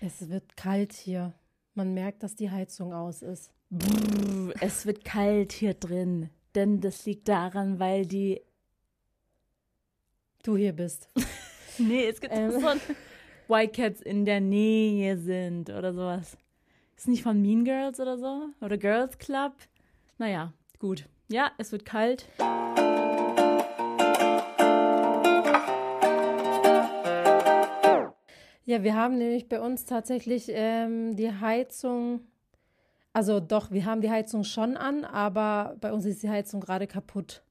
Es wird kalt hier. Man merkt, dass die Heizung aus ist. Brrr, es wird kalt hier drin. Denn das liegt daran, weil die. Du hier bist. nee, es gibt ähm. so White Cats in der Nähe sind oder sowas. Ist nicht von Mean Girls oder so? Oder Girls Club? Naja, gut. Ja, es wird kalt. Ja, wir haben nämlich bei uns tatsächlich ähm, die Heizung, also doch, wir haben die Heizung schon an, aber bei uns ist die Heizung gerade kaputt.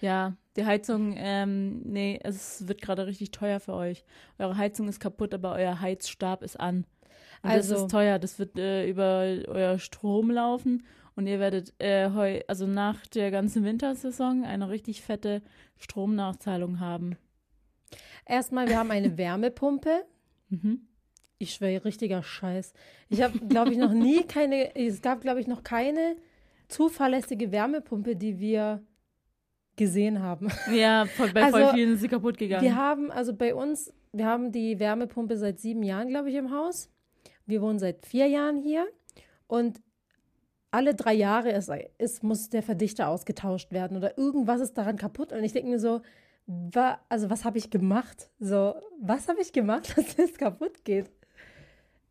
Ja, die Heizung, ähm, nee, es wird gerade richtig teuer für euch. Eure Heizung ist kaputt, aber euer Heizstab ist an. Und also, das ist teuer, das wird äh, über euer Strom laufen und ihr werdet äh, heu, also nach der ganzen Wintersaison eine richtig fette Stromnachzahlung haben. Erstmal, wir haben eine Wärmepumpe. Mhm. Ich schwöre, richtiger Scheiß. Ich habe, glaube ich, noch nie keine, es gab, glaube ich, noch keine zuverlässige Wärmepumpe, die wir gesehen haben. Ja, bei also, voll vielen ist sie kaputt gegangen. Wir haben, also bei uns, wir haben die Wärmepumpe seit sieben Jahren, glaube ich, im Haus. Wir wohnen seit vier Jahren hier. Und alle drei Jahre ist, ist, muss der Verdichter ausgetauscht werden oder irgendwas ist daran kaputt. Und ich denke mir so, wa, also was habe ich gemacht? So, was habe ich gemacht, dass das kaputt geht?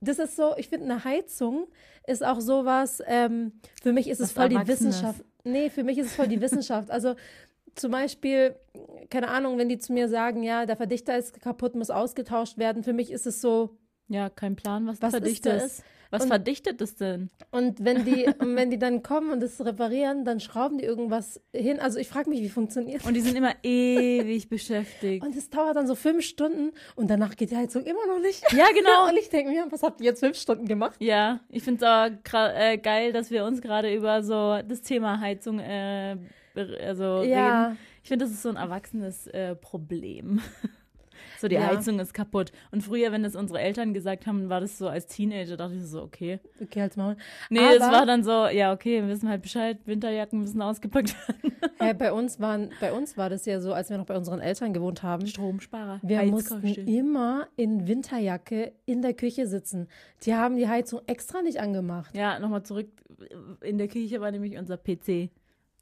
Das ist so, ich finde, eine Heizung ist auch sowas, ähm, für mich ist es voll die Wissenschaft. Nee, für mich ist es voll die Wissenschaft. Also zum Beispiel, keine Ahnung, wenn die zu mir sagen, ja, der Verdichter ist kaputt, muss ausgetauscht werden, für mich ist es so. Ja, kein Plan, was, was der Verdichter ist. ist. Was und, verdichtet es denn? Und wenn die, und wenn die dann kommen und es reparieren, dann schrauben die irgendwas hin. Also ich frage mich, wie funktioniert das? Und die sind immer ewig beschäftigt. Und es dauert dann so fünf Stunden und danach geht die Heizung immer noch nicht. Ja, genau. und ich denke mir, was habt ihr jetzt fünf Stunden gemacht? Ja, ich finde es auch äh, geil, dass wir uns gerade über so das Thema Heizung äh, also ja. reden. Ich finde, das ist so ein erwachsenes äh, Problem. So, die ja. Heizung ist kaputt. Und früher, wenn das unsere Eltern gesagt haben, war das so als Teenager, dachte ich so, okay. Okay, halt's Maul. Nee, es war dann so, ja, okay, wir wissen halt Bescheid, Winterjacken müssen ausgepackt werden. Hey, bei, uns waren, bei uns war das ja so, als wir noch bei unseren Eltern gewohnt haben. Stromsparer. Wir mussten immer in Winterjacke in der Küche sitzen. Die haben die Heizung extra nicht angemacht. Ja, nochmal zurück. In der Küche war nämlich unser PC.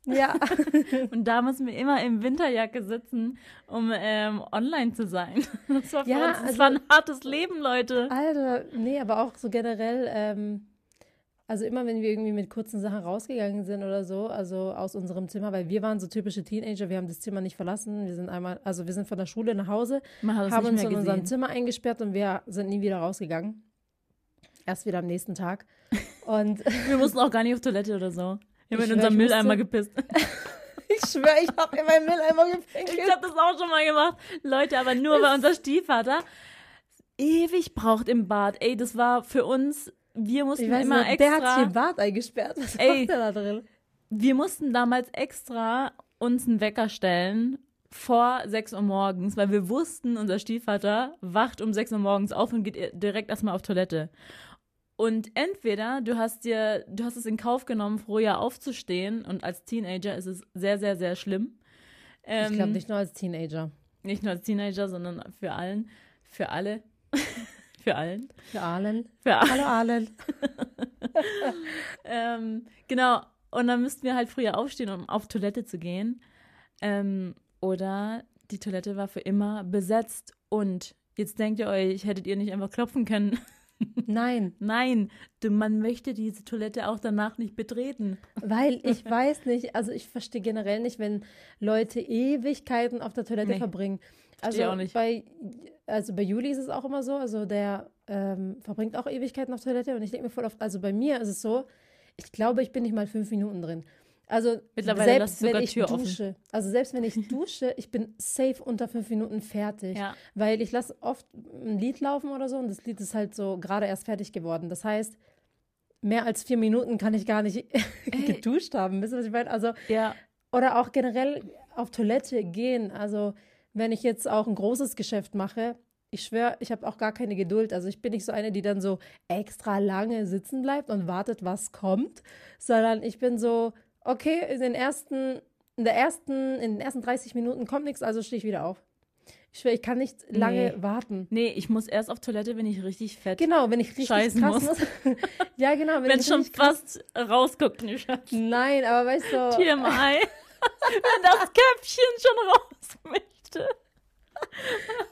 Ja. und da mussten wir immer im Winterjacke sitzen, um ähm, online zu sein. Das war, ja, uns, das also, war ein hartes Leben, Leute. Alter, nee, aber auch so generell, ähm, also immer wenn wir irgendwie mit kurzen Sachen rausgegangen sind oder so, also aus unserem Zimmer, weil wir waren so typische Teenager, wir haben das Zimmer nicht verlassen. Wir sind einmal, also wir sind von der Schule nach Hause, haben uns in unserem Zimmer eingesperrt und wir sind nie wieder rausgegangen. Erst wieder am nächsten Tag. Und wir mussten auch gar nicht auf Toilette oder so. Wir haben in unserem Mülleimer gepisst. ich schwöre, ich habe in meinen Mülleimer gepinkelt. Ich habe das auch schon mal gemacht. Leute, aber nur weil unser Stiefvater ewig braucht im Bad. Ey, das war für uns, wir mussten weiß, immer extra. Der hat sich im Bad eingesperrt. Was ey, macht der da drin? Wir mussten damals extra uns einen Wecker stellen vor 6 Uhr morgens, weil wir wussten, unser Stiefvater wacht um 6 Uhr morgens auf und geht direkt erstmal auf Toilette. Und entweder du hast dir, du hast es in Kauf genommen, früher aufzustehen und als Teenager ist es sehr, sehr, sehr schlimm. Ähm, ich glaube nicht nur als Teenager. Nicht nur als Teenager, sondern für allen, für alle. für allen. Für allen. Für Hallo allen. ähm, genau. Und dann müssten wir halt früher aufstehen, um auf Toilette zu gehen. Ähm, oder die Toilette war für immer besetzt. Und jetzt denkt ihr euch, hättet ihr nicht einfach klopfen können? Nein. Nein, man möchte diese Toilette auch danach nicht betreten. Weil ich weiß nicht, also ich verstehe generell nicht, wenn Leute Ewigkeiten auf der Toilette nee, verbringen. Also auch nicht. bei also bei Juli ist es auch immer so, also der ähm, verbringt auch Ewigkeiten auf Toilette und ich denke mir voll oft, also bei mir ist es so, ich glaube, ich bin nicht mal fünf Minuten drin. Also Mittlerweile selbst wenn ich Tür dusche, offen. also selbst wenn ich dusche, ich bin safe unter fünf Minuten fertig, ja. weil ich lasse oft ein Lied laufen oder so und das Lied ist halt so gerade erst fertig geworden. Das heißt, mehr als vier Minuten kann ich gar nicht geduscht haben. Wisst ihr, was ich meine? Also ja. oder auch generell auf Toilette gehen. Also wenn ich jetzt auch ein großes Geschäft mache, ich schwöre, ich habe auch gar keine Geduld. Also ich bin nicht so eine, die dann so extra lange sitzen bleibt und wartet, was kommt, sondern ich bin so okay, in den ersten, in der ersten, in den ersten 30 Minuten kommt nichts, also stehe ich wieder auf. Ich schwör, ich kann nicht lange Nee. warten. Nee, ich muss erst auf Toilette, wenn ich richtig fett. Genau, wenn ich richtig Scheißen krass muss. muss. ja, genau. Wenn, Wenn ich es schon fast rausguckt, nicht. Nein, aber weißt du. TMI. wenn das Köpfchen schon raus möchte.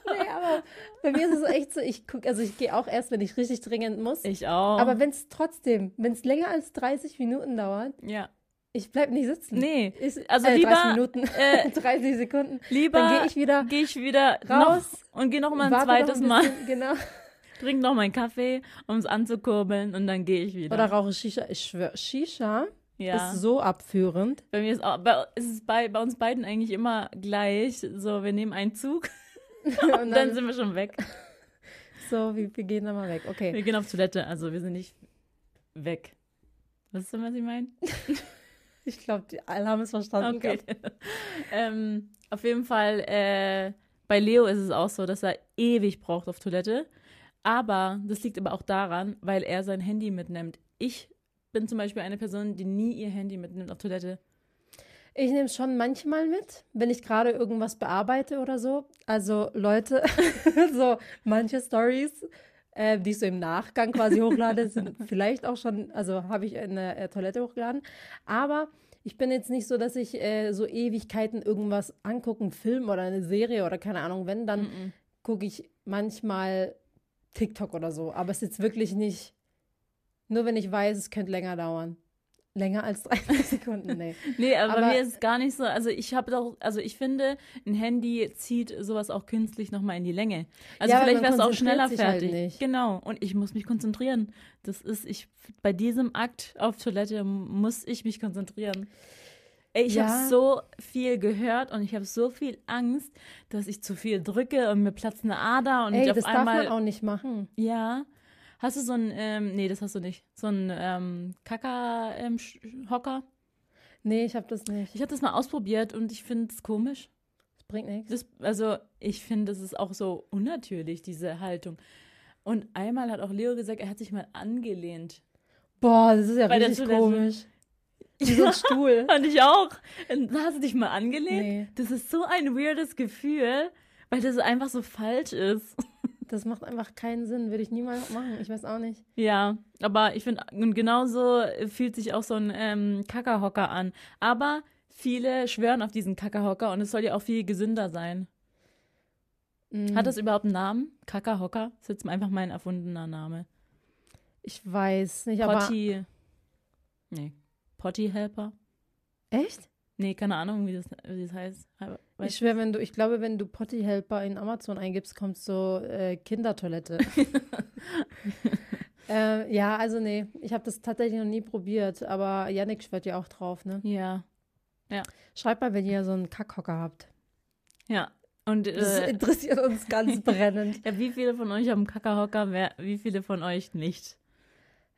Nee, aber bei mir ist es echt so, ich gucke, also ich gehe auch erst, wenn ich richtig dringend muss. Ich auch. Aber wenn es trotzdem, wenn es länger als 30 Minuten dauert, ja. Ich bleib nicht sitzen. Nee. Ich, Also äh, lieber, 30 Minuten, äh, 30 Sekunden. Lieber Dann gehe ich wieder gehe ich wieder raus, und gehe noch mal ein zweites ein Mal, bisschen, Genau. trink noch meinen Kaffee, um es anzukurbeln und dann gehe ich wieder. Oder rauche Shisha. Ich schwöre, Shisha ja. ist so abführend. Bei mir ist auch, bei, ist es bei, bei uns beiden eigentlich immer gleich. So, wir nehmen einen Zug Und und dann, dann sind wir schon weg. so, wir, wir gehen da mal weg. Okay. Wir gehen auf Toilette, also wir sind nicht weg. Was ist denn, was ich meine? Ich glaube, alle haben es verstanden. Okay. ähm, auf jeden Fall, äh, bei Leo ist es auch so, dass er ewig braucht auf Toilette. Aber das liegt aber auch daran, weil er sein Handy mitnimmt. Ich bin zum Beispiel eine Person, die nie ihr Handy mitnimmt auf Toilette. Ich nehme es schon manchmal mit, wenn ich gerade irgendwas bearbeite oder so. Also Leute, so manche Stories, äh, die ich so im Nachgang quasi hochlade, sind vielleicht auch schon, also habe ich in der äh, Toilette hochgeladen. Aber ich bin jetzt nicht so, dass ich äh, so Ewigkeiten irgendwas angucke, einen Film oder eine Serie oder keine Ahnung, wenn, dann Mhm. gucke ich manchmal TikTok oder so. Aber es ist jetzt wirklich nicht, nur wenn ich weiß, es könnte länger dauern. Länger als 30 Sekunden, nee. Nee, aber, Aber- bei mir ist es gar nicht so. Also ich habe doch, also ich finde, ein Handy zieht sowas auch künstlich nochmal in die Länge. Also Ja, vielleicht wärst du auch schneller halt fertig. nicht. Genau. Und ich muss mich konzentrieren. Das ist, ich, bei diesem Akt auf Toilette muss ich mich konzentrieren. Ey, ich Ja. habe so viel gehört und ich habe so viel Angst, dass ich zu viel drücke und mir platzt eine Ader und Ey, ich auf das darf einmal. man auch nicht machen. Ja. Hast du so ein, ähm, nee, das hast du nicht. So ein ähm, Kaka-Hocker? Nee, ich habe das nicht. Ich habe das mal ausprobiert und ich finde es komisch. Das bringt nichts. Das, also, ich finde, das ist auch so unnatürlich, diese Haltung. Und einmal hat auch Leo gesagt, er hat sich mal angelehnt. Boah, das ist ja Bei richtig komisch. Wie so ein Stuhl. Fand ich auch. Und Hast du dich mal angelehnt? Nee, Das ist so ein weirdes Gefühl, weil das einfach so falsch ist. Das macht einfach keinen Sinn. Würde ich niemals machen. Ich weiß auch nicht. Ja, aber ich finde, und genauso fühlt sich auch so ein ähm, Kackerhocker an. Aber viele schwören auf diesen Kackerhocker und es soll ja auch viel gesünder sein. Mm, Hat das überhaupt einen Namen? Kackerhocker? Das ist jetzt einfach mein erfundener Name. Ich weiß nicht, aber. Potty. Nee. Potty Helper? Echt? Nee, keine Ahnung, wie das, wie das heißt. Aber, Ich weißt, schwöre, wenn du, ich glaube, wenn du Potty Helper in Amazon eingibst, kommt so äh, Kindertoilette. äh, ja, also nee, ich habe das tatsächlich noch nie probiert, aber Yannick schwört ja auch drauf, ne? ja. Schreibt mal, wenn ihr so einen Kackhocker habt. Ja. Und Das äh, interessiert uns ganz brennend. ja, wie viele von euch haben Kackerhocker, wer, wie viele von euch nicht?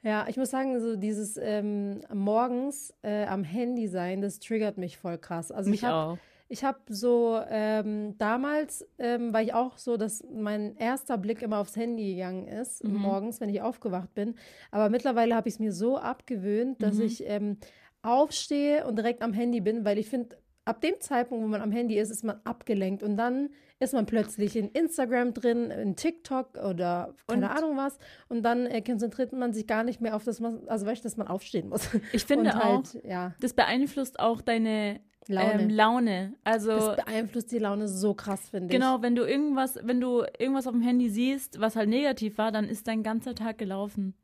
Ja, ich muss sagen, so dieses ähm, morgens äh, am Handy sein, das triggert mich voll krass. Also Mich ich habe auch. ich hab so ähm, damals ähm, war ich auch so, dass mein erster Blick immer aufs Handy gegangen ist Mhm. morgens, wenn ich aufgewacht bin. Aber mittlerweile habe ich es mir so abgewöhnt, dass Mhm. ich ähm, aufstehe und direkt am Handy bin, weil ich finde, ab dem Zeitpunkt, wo man am Handy ist, ist man abgelenkt und dann ist man plötzlich in Instagram drin, in TikTok oder keine Und- Ahnung was und dann äh, konzentriert man sich gar nicht mehr auf das, man, also weißt du, dass man aufstehen muss. Ich finde und auch, halt, ja, das beeinflusst auch deine Laune. Ähm, Laune. Also das beeinflusst die Laune so krass, finde ich. genau, wenn du irgendwas, wenn du irgendwas auf dem Handy siehst, was halt negativ war, dann ist dein ganzer Tag gelaufen.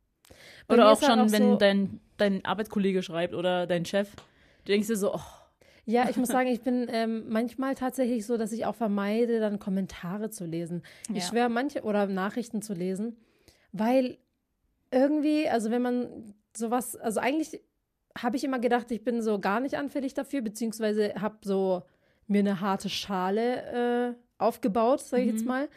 Bei Oder auch halt schon, auch wenn so- dein, dein Arbeitskollege schreibt oder dein Chef. Du denkst dir so, oh, Ja, ich muss sagen, ich bin ähm, manchmal tatsächlich so, dass ich auch vermeide, dann Kommentare zu lesen. Ich Ja. schwöre, manche oder Nachrichten zu lesen, weil irgendwie, also wenn man sowas, also eigentlich habe ich immer gedacht, ich bin so gar nicht anfällig dafür, beziehungsweise habe so mir eine harte Schale äh, aufgebaut, sage ich jetzt Mhm. mal.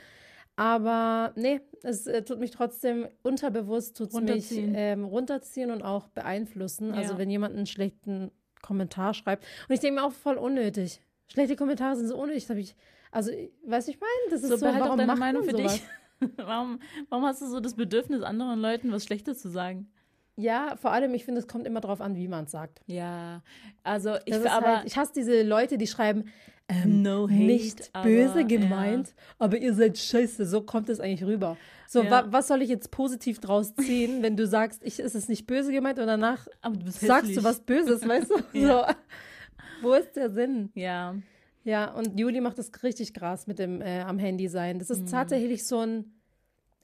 Aber nee, es äh, tut mich trotzdem unterbewusst, tut es mich Runterziehen. ähm, runterziehen und auch beeinflussen. Also Ja. wenn jemand einen schlechten Kommentar schreibt. Und ich denke mir auch voll unnötig. Schlechte Kommentare sind so unnötig. Hab ich, also, weiß ich meine, das ist so, so, warum deine macht Meinung für sowas? dich. warum, warum hast du so das Bedürfnis, anderen Leuten was Schlechtes zu sagen? Ja, vor allem, ich finde, es kommt immer drauf an, wie man es sagt. Ja, also ich, aber halt, ich hasse diese Leute, die schreiben, ähm, No hate, nicht aber, böse ja. gemeint, aber ihr seid scheiße. So kommt es eigentlich rüber. So, Ja. wa was soll ich jetzt positiv draus ziehen, wenn du sagst, ich, ist es nicht böse gemeint und danach Aber du sagst hässlich. du was Böses, weißt du? Ja. So. Wo ist der Sinn? Ja. Ja, und Juli macht das richtig krass mit dem äh, am Handy sein. Das Mhm. ist tatsächlich so ein,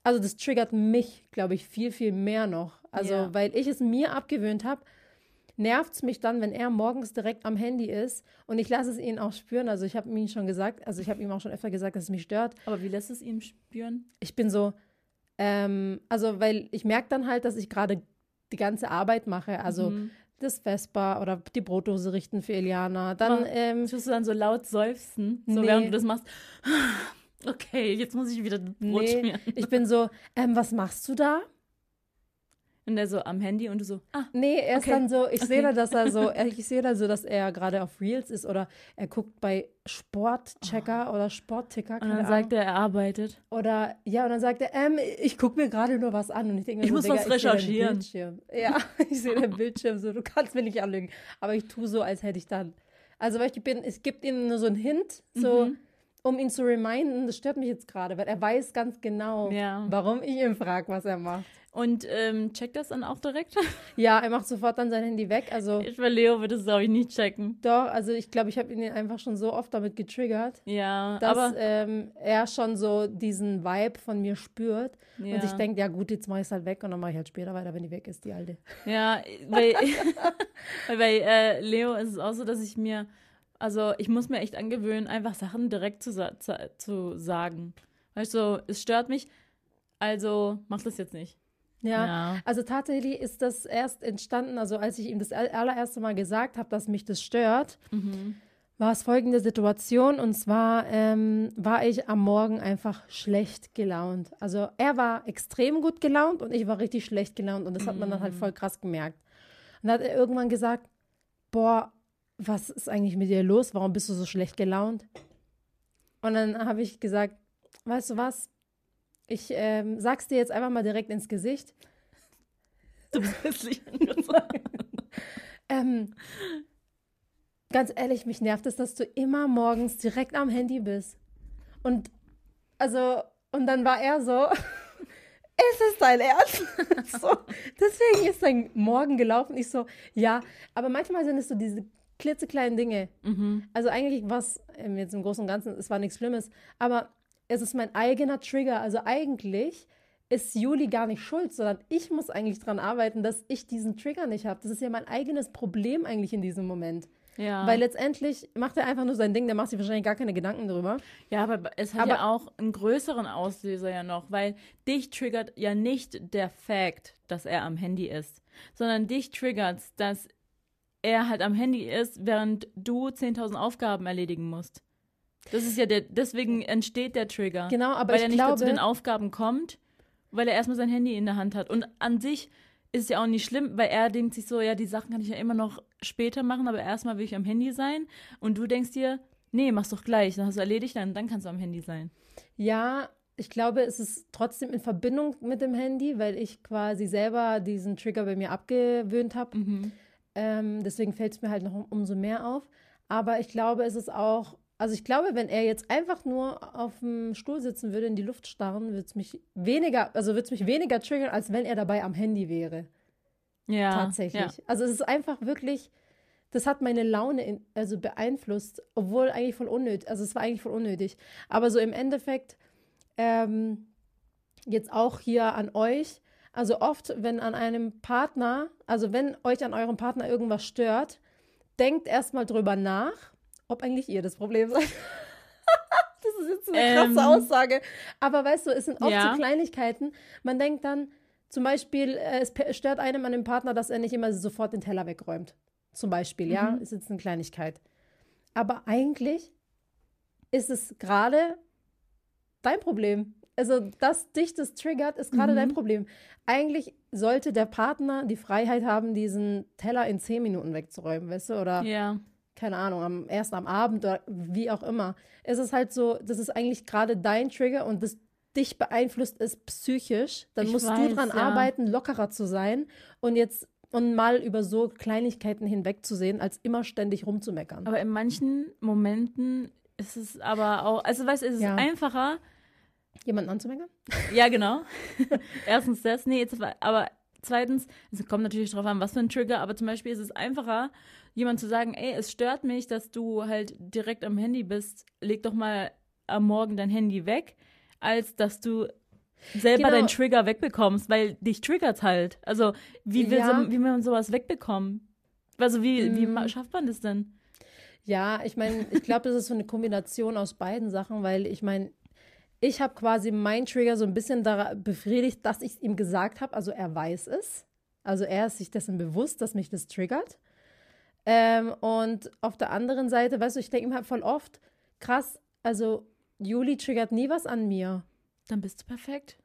also das triggert mich, glaube ich, viel, viel mehr noch. Also, Ja. weil ich es mir abgewöhnt habe, nervt es mich dann, wenn er morgens direkt am Handy ist und ich lasse es ihn auch spüren. Also ich habe ihm schon gesagt, also ich habe ihm auch schon öfter gesagt, dass es mich stört. Aber wie lässt es ihm spüren? Ich bin so, ähm, also weil ich merke dann halt, dass ich gerade die ganze Arbeit mache. Also Mhm. das Vespa oder die Brotdose richten für Eliana. Dann, ähm, Tust du dann so laut seufzen, so Nee. während du das machst? Okay, jetzt muss ich wieder Brot nee, schmieren. ich bin so, ähm, was machst du da? Und der so am Handy und du so, ah, Nee, er ist Okay. dann so, ich sehe Okay. da, dass er so, ich sehe da so, dass er gerade auf Reels ist oder er guckt bei Sportchecker oder Sportticker, und dann Ahnung. sagt er, er arbeitet. Oder ja, und dann sagt er, ähm, ich gucke mir gerade nur was an und ich denke Ich so, muss Digga, was ich sehe recherchieren. Ja, ich sehe den Bildschirm so, du kannst mir nicht anlügen. Aber ich tue so, als hätte ich dann. Also, weil ich bin, es gibt ihm nur so einen Hint, so, Mhm. Um ihn zu reminden, das stört mich jetzt gerade, weil er weiß ganz genau, Ja. warum ich ihn frage, was er macht. Und ähm, checkt das dann auch direkt? Ja, er macht sofort dann sein Handy weg. Also, Ich bei Leo würde es, glaube ich, nicht checken. doch, also ich glaube, ich habe ihn einfach schon so oft damit getriggert, Ja, dass aber ähm, er schon so diesen Vibe von mir spürt ja. und sich denkt, ja gut, jetzt mache ich es halt weg und dann mache ich halt später weiter, wenn die weg ist, die alte. Ja, bei, weil bei äh, Leo ist es auch so, dass ich mir, also ich muss mir echt angewöhnen, einfach Sachen direkt zu, sa zu, sagen. Weißt du, es stört mich, also mach das jetzt nicht. Ja. Ja. Also tatsächlich ist das erst entstanden, also als ich ihm das all- allererste Mal gesagt habe, dass mich das stört, Mhm. war es folgende Situation und zwar ähm, war ich am Morgen einfach schlecht gelaunt. Also er war extrem gut gelaunt und ich war richtig schlecht gelaunt und das hat man dann halt voll krass gemerkt. Und dann hat er irgendwann gesagt, boah, was ist eigentlich mit dir los? Warum bist du so schlecht gelaunt? Und dann habe ich gesagt, weißt du was? Ich ähm, sag's dir jetzt einfach mal direkt ins Gesicht. Du bist hässlich. Ähm, ganz ehrlich, mich nervt es, dass du immer morgens direkt am Handy bist. Und also, und dann war er so, ist es dein Ernst? so, deswegen ist dein Morgen gelaufen. Ich so, ja, aber manchmal sind es so diese klitzekleinen Dinge. mhm. Also eigentlich was, ähm, jetzt im Großen und Ganzen, es war nichts Schlimmes, aber es ist mein eigener Trigger. Also eigentlich ist Juli gar nicht schuld, sondern ich muss eigentlich dran arbeiten, dass ich diesen Trigger nicht habe. Das ist ja mein eigenes Problem eigentlich in diesem Moment. Ja. Weil letztendlich macht er einfach nur sein Ding, der macht sich wahrscheinlich gar keine Gedanken darüber. ja, aber es hat Aber- ja auch einen größeren Auslöser ja noch, weil dich triggert ja nicht der Fakt, dass er am Handy ist, sondern dich triggert, dass er halt am Handy ist, während du 10.000 Aufgaben erledigen musst. Das ist ja der, deswegen entsteht der Trigger. Genau, aber weil er nicht glaube, zu den Aufgaben kommt, weil er erstmal sein Handy in der Hand hat. Und an sich ist es ja auch nicht schlimm, weil er denkt sich so, ja, die Sachen kann ich ja immer noch später machen, aber erstmal will ich am Handy sein. Und du denkst dir, nee, mach's doch gleich, dann hast du erledigt, dann, dann kannst du am Handy sein. ja, ich glaube, es ist trotzdem in Verbindung mit dem Handy, weil ich quasi selber diesen Trigger bei mir abgewöhnt habe. Mhm. Ähm, deswegen fällt es mir halt noch um, umso mehr auf. Aber ich glaube, es ist auch, also ich glaube, wenn er jetzt einfach nur auf dem Stuhl sitzen würde, in die Luft starren, würde es mich weniger, also würde es mich weniger triggern, als wenn er dabei am Handy wäre. Ja. tatsächlich. Ja. Also es ist einfach wirklich, das hat meine Laune in, also beeinflusst, obwohl eigentlich voll unnötig, also es war eigentlich voll unnötig. Aber so im Endeffekt, ähm, jetzt auch hier an euch, also oft, wenn an einem Partner, also wenn euch an eurem Partner irgendwas stört, denkt erstmal drüber nach, ob eigentlich ihr das Problem seid. das ist jetzt eine krasse Ähm. Aussage. Aber weißt du, es sind oft Ja. so Kleinigkeiten. Man denkt dann, zum Beispiel, äh, es stört einem an dem Partner, dass er nicht immer sofort den Teller wegräumt. Zum Beispiel, ja, Mhm. ist jetzt eine Kleinigkeit. Aber eigentlich ist es gerade dein Problem. Also, dass dich das triggert, ist gerade Mhm. dein Problem. Eigentlich sollte der Partner die Freiheit haben, diesen Teller in zehn Minuten wegzuräumen, weißt du? Oder Ja. keine Ahnung, am, erst am Abend oder wie auch immer. Es ist halt so, das ist eigentlich gerade dein Trigger und das dich beeinflusst es psychisch. Dann Ich musst weiß, du dran ja. arbeiten, lockerer zu sein. Und jetzt und mal über so Kleinigkeiten hinwegzusehen, als immer ständig rumzumeckern. Aber in manchen Momenten ist es aber auch, also weißt du, es ist Ja. einfacher. Jemanden anzumeckern? Ja, genau. Erstens das, nee, jetzt, aber zweitens, es kommt natürlich drauf an, was für ein Trigger, aber zum Beispiel ist es einfacher, jemand zu sagen, ey, es stört mich, dass du halt direkt am Handy bist, leg doch mal am Morgen dein Handy weg, als dass du selber Genau. deinen Trigger wegbekommst, weil dich triggert halt. Also, wie will, Ja. so, wie will man sowas wegbekommen? Also, wie, wie Mm. schafft man das denn? Ja, ich meine, ich glaube, das ist so eine Kombination aus beiden Sachen, weil ich meine, ich habe quasi meinen Trigger so ein bisschen befriedigt, dass ich es ihm gesagt habe. Also er weiß es. Also er ist sich dessen bewusst, dass mich das triggert. Ähm, und auf der anderen Seite, weißt du, ich denke mir halt voll oft, krass, also Juli triggert nie was an mir. Dann bist du perfekt.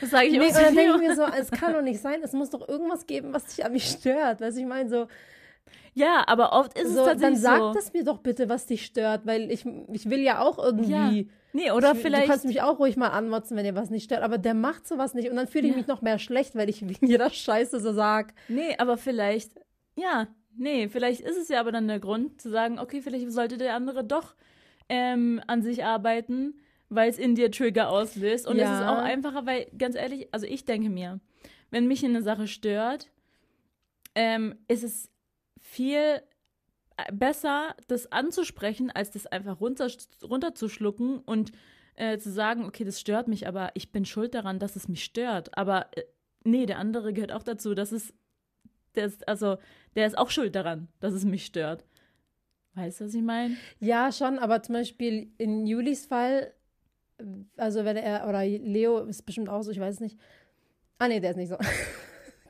Das sage ich Nee, und zu dann denke ich mir so, es kann doch nicht sein, es muss doch irgendwas geben, was dich an mich stört. Weißt du, ich meine so, Ja, aber oft ist so es dann tatsächlich sag so. das mir doch bitte, was dich stört, weil ich, ich will ja auch irgendwie. Ja. Nee, oder ich, vielleicht. Du kannst mich auch ruhig mal anmotzen, wenn dir was nicht stört, aber der macht sowas nicht. Und dann fühle ich Ja. mich noch mehr schlecht, weil ich wegen jeder Scheiße so sag. Nee, aber vielleicht, ja, nee, vielleicht ist es ja aber dann der Grund zu sagen, okay, vielleicht sollte der andere doch ähm, an sich arbeiten, weil es in dir Trigger auslöst. Und es Ja. ist auch einfacher, weil, ganz ehrlich, also ich denke mir, wenn mich eine Sache stört, ähm, ist es viel äh, besser, das anzusprechen, als das einfach runter, runterzuschlucken und äh, zu sagen, okay, das stört mich, aber ich bin schuld daran, dass es mich stört. Aber äh, nee, der andere gehört auch dazu, dass es, der ist, also, der ist auch schuld daran, dass es mich stört. Weißt du, was ich meine? Ja, schon, aber zum Beispiel in Julis Fall, also wenn er, oder Leo ist bestimmt auch so, ich weiß es nicht. Ah, nee, der ist nicht so.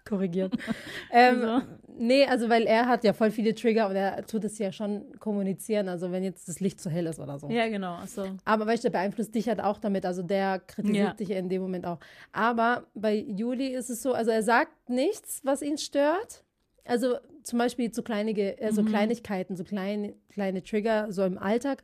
Korrigiert. ähm, Also. Nee, also weil er hat ja voll viele Trigger und er tut es ja schon kommunizieren, also wenn jetzt das Licht zu hell ist oder so. Ja, genau. Achso. Aber weißt du, der beeinflusst dich halt auch damit. Also der kritisiert Ja. dich ja in dem Moment auch. Aber bei Juli ist es so, also er sagt nichts, was ihn stört. Also zum Beispiel so, kleinige, äh, so Mhm. Kleinigkeiten, so kleine, kleine Trigger, so im Alltag,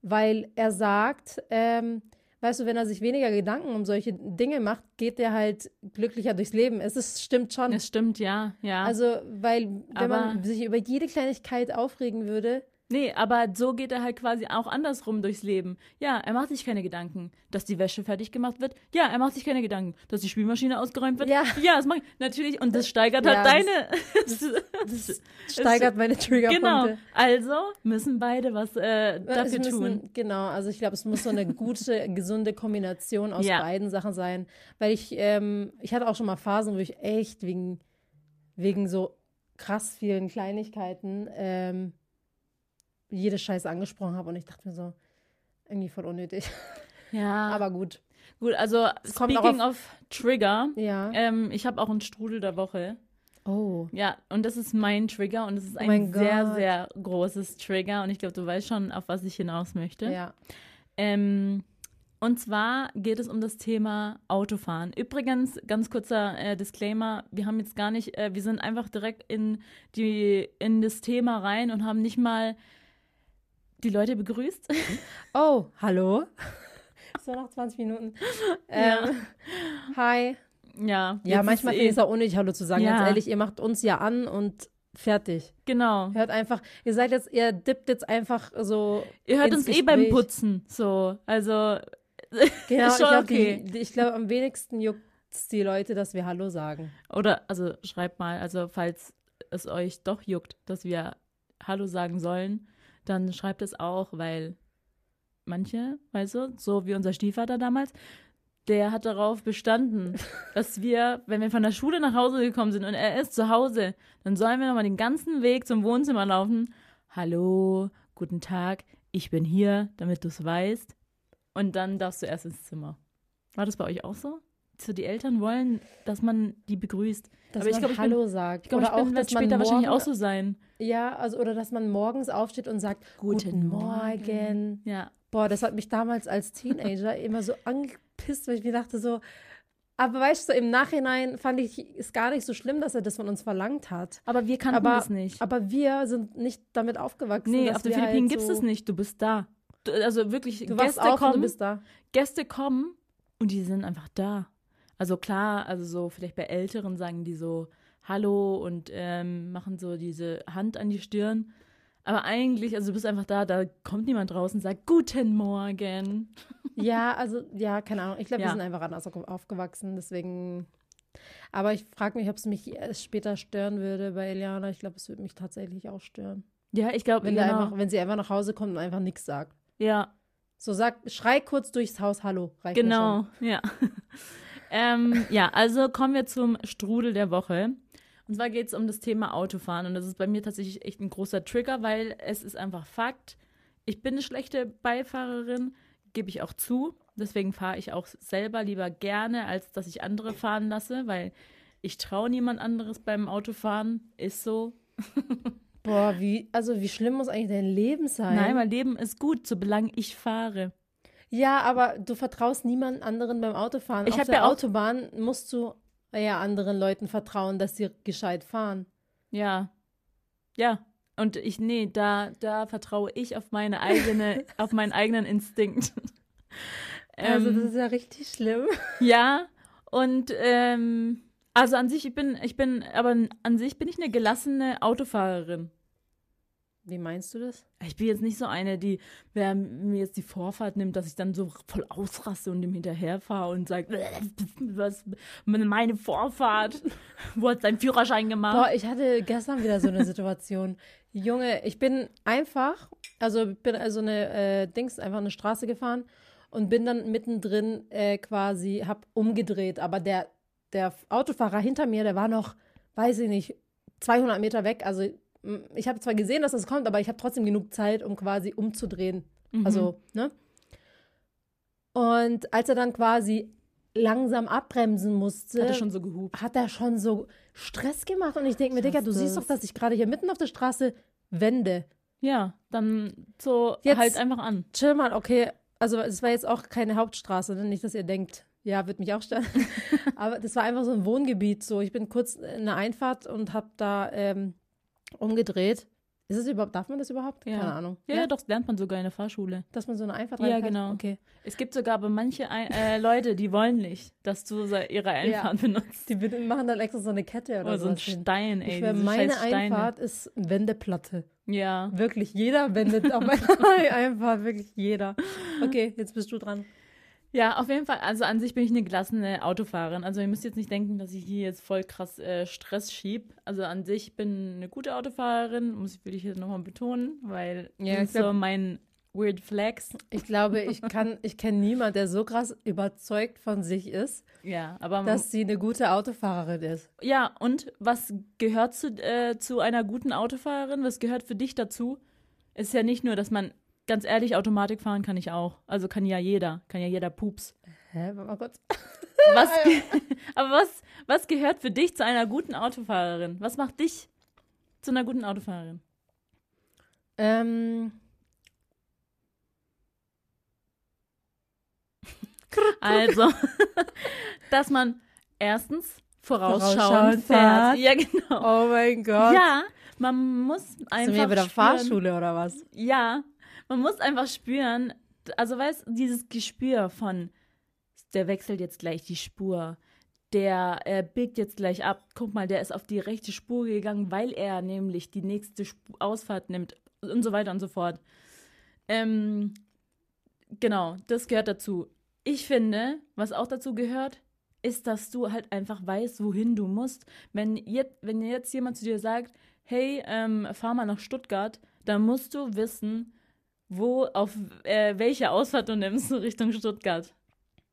weil er sagt, ähm, weißt du, wenn er sich weniger Gedanken um solche Dinge macht, geht er halt glücklicher durchs Leben. Es ist, stimmt schon. Das stimmt, ja, ja. Also, weil wenn man Aber- sich über jede Kleinigkeit aufregen würde, Nee, aber so geht er halt quasi auch andersrum durchs Leben. Ja, er macht sich keine Gedanken, dass die Wäsche fertig gemacht wird. Ja, er macht sich keine Gedanken, dass die Spülmaschine ausgeräumt wird. Ja. ja das mache ich natürlich. Und das steigert Ja, halt das- deine. das steigert meine Triggerpunkte. genau. Also müssen beide was äh, Es dafür müssen, tun. Genau, also ich glaube, es muss so eine gute, gesunde Kombination aus Ja. beiden Sachen sein. Weil ich, ähm, ich hatte auch schon mal Phasen, wo ich echt wegen, wegen so krass vielen Kleinigkeiten ähm, jede Scheiße angesprochen habe und ich dachte mir so, irgendwie voll unnötig. Ja, Aber gut. gut. Also kommt auch speaking of Trigger, Ja. ähm, ich habe auch einen Strudel der Woche. Oh. Ja, und das ist mein Trigger und es ist Oh ein sehr, Gott. sehr großes Trigger und ich glaube, du weißt schon, auf was ich hinaus möchte. Ja. Ähm, und zwar geht es um das Thema Autofahren. Übrigens, ganz kurzer äh, Disclaimer, wir haben jetzt gar nicht, äh, wir sind einfach direkt in, die, in das Thema rein und haben nicht mal die Leute begrüßt. Oh, hallo. So noch 20 Minuten. Ähm, Hi. ja, Ja, manchmal ist ich es auch unnötig, Hallo zu sagen. Ja. Ganz ehrlich, ihr macht uns ja an und fertig. Genau. Hört einfach, ihr seid jetzt, ihr dippt jetzt einfach so. Ihr hört uns eh beim Gespräch. Putzen. So, also. Genau, ist ich schon glaube, okay. die, ich glaub, am wenigsten juckt es die Leute, dass wir Hallo sagen. Oder, also schreibt mal, also falls es euch doch juckt, dass wir Hallo sagen sollen, dann schreibt es auch, weil manche, weißt du, so wie unser Stiefvater damals, der hat darauf bestanden, dass wir, wenn wir von der Schule nach Hause gekommen sind und er ist zu Hause, dann sollen wir nochmal den ganzen Weg zum Wohnzimmer laufen. Hallo, guten Tag, ich bin hier, damit du es weißt. Und dann darfst du erst ins Zimmer. War das bei euch auch so? So, die Eltern wollen, dass man die begrüßt. Dass Aber ich man glaube, ich bin- Hallo sagt. Ich glaube, ich auch, bin, dass wird später wahrscheinlich auch so sein. Ja, also, oder dass man morgens aufsteht und sagt, Guten, Morgen. Ja. Boah, das hat mich damals als Teenager immer so angepisst, weil ich mir dachte so, aber weißt du, im Nachhinein fand ich es gar nicht so schlimm, dass er das von uns verlangt hat. Aber wir kannten Aber, das nicht. aber wir sind nicht damit aufgewachsen. nee, auf den Philippinen halt gibt's so, das nicht. Du bist da. Du, also wirklich, Du Gäste auf kommen, du bist da. Gäste kommen und die sind einfach da. Also klar, also so vielleicht bei Älteren sagen die so Hallo und ähm, machen so diese Hand an die Stirn. Aber eigentlich, also du bist einfach da, da kommt niemand draußen und sagt Guten Morgen. Ja, also, ja, keine Ahnung. Ich glaube, Ja. wir sind einfach anders aufgewachsen, deswegen. Aber ich frage mich, ob es mich später stören würde bei Eliana. Ich glaube, es würde mich tatsächlich auch stören. Ja, ich glaube, Wenn, genau. einfach, wenn sie einfach nach Hause kommt und einfach nichts sagt. ja, So sag, schrei kurz durchs Haus Hallo. Reicht genau, ja. ähm, ja, also kommen wir zum Strudel der Woche. Und zwar geht es um das Thema Autofahren. Und das ist bei mir tatsächlich echt ein großer Trigger, weil es ist einfach Fakt. Ich bin eine schlechte Beifahrerin, gebe ich auch zu. Deswegen fahre ich auch selber lieber gerne, als dass ich andere fahren lasse, weil ich traue niemand anderes beim Autofahren. Ist so. Boah, wie, also wie schlimm muss eigentlich dein Leben sein? Nein, mein Leben ist gut, solange ich fahre. Ja, aber du vertraust niemand anderen beim Autofahren. Ich Auf der ja Autobahn musst du ja anderen Leuten vertrauen, dass sie gescheit fahren. Ja. Ja. Und ich, nee, da, da vertraue ich auf meine eigene, auf meinen eigenen Instinkt. Also Ähm, das ist ja richtig schlimm. ja. Und ähm, also an sich, ich bin, ich bin, aber an sich bin ich eine gelassene Autofahrerin. Wie meinst du das? Ich bin jetzt nicht so eine, die, wer mir jetzt die Vorfahrt nimmt, dass ich dann so voll ausraste und dem hinterherfahre und sage, was, meine Vorfahrt, wo hat dein Führerschein gemacht? Boah, ich hatte gestern wieder so eine Situation. Junge, ich bin einfach, also bin also eine äh, Dings, einfach eine Straße gefahren und bin dann mittendrin äh, quasi, hab umgedreht. Aber der, der Autofahrer hinter mir, der war noch, weiß ich nicht, 200 Meter weg. Also ich habe zwar gesehen, dass das kommt, aber ich habe trotzdem genug Zeit, um quasi umzudrehen. Mhm. Also, ne? Und als er dann quasi langsam abbremsen musste, Hat er schon so gehupt. hat er schon so Stress gemacht. Und ich denke mir, Digga, du hasse siehst das. doch, dass ich gerade hier mitten auf der Straße wende. Ja, dann so Jetzt- halt einfach an. Chill mal, okay. Also es war jetzt auch keine Hauptstraße, ne? nicht, dass ihr denkt, ja, wird mich auch stören. Aber das war einfach so ein Wohngebiet. So, ich bin kurz in der Einfahrt und habe da ähm, umgedreht. Ist es überhaupt, darf man das überhaupt? Ja. Keine Ahnung. Ja, ja, doch, das lernt man sogar in der Fahrschule. Dass man so eine Einfahrt Ja, reinfährt? genau. Okay. Es gibt sogar aber manche Ein äh, Leute, die wollen nicht, dass du so ihre Einfahrt benutzt. Die machen dann extra so eine Kette oder Oder so ein sowas hin. Stein, ey. Ich diese meine. Einfahrt ist Wendeplatte. Ja. Wirklich, jeder wendet auf meiner Einfahrt, wirklich jeder. Okay, jetzt bist du dran. Ja, auf jeden Fall. Also an sich bin ich eine gelassene Autofahrerin. Also ihr müsst jetzt nicht denken, dass ich hier jetzt voll krass äh, Stress schieb. Also an sich bin eine gute Autofahrerin, muss ich will ich jetzt nochmal betonen, weil Ja, das ist so mein Weird Flex. Ich glaube, ich kann, ich kenne niemanden, der so krass überzeugt von sich ist, Ja, aber dass sie eine gute Autofahrerin ist. Ja, und was gehört zu, äh, zu einer guten Autofahrerin? Was gehört für dich dazu? Ist ja nicht nur, dass man, ganz ehrlich, Automatik fahren kann ich auch. Also kann ja jeder, kann ja jeder Pups. Hä, warte mal kurz. Was, aber was, was gehört für dich zu einer guten Autofahrerin? Was macht dich zu einer guten Autofahrerin? Ähm, Also, dass man erstens vorausschauend Vorausschauend fährt. fährt. Ja, genau. oh mein Gott. Ja, man muss Sind einfach wir bei der spüren- Fahrschule oder was? Ja, man muss einfach spüren, also weißt du, dieses Gespür von, der wechselt jetzt gleich die Spur, der äh, biegt jetzt gleich ab, guck mal, der ist auf die rechte Spur gegangen, weil er nämlich die nächste Sp Ausfahrt nimmt und so weiter und so fort. Ähm, genau, das gehört dazu. Ich finde, was auch dazu gehört, ist, dass du halt einfach weißt, wohin du musst. Wenn jetzt, wenn jetzt jemand zu dir sagt, hey, ähm, fahr mal nach Stuttgart, dann musst du wissen, wo, auf äh, welche Ausfahrt du nimmst Richtung Stuttgart.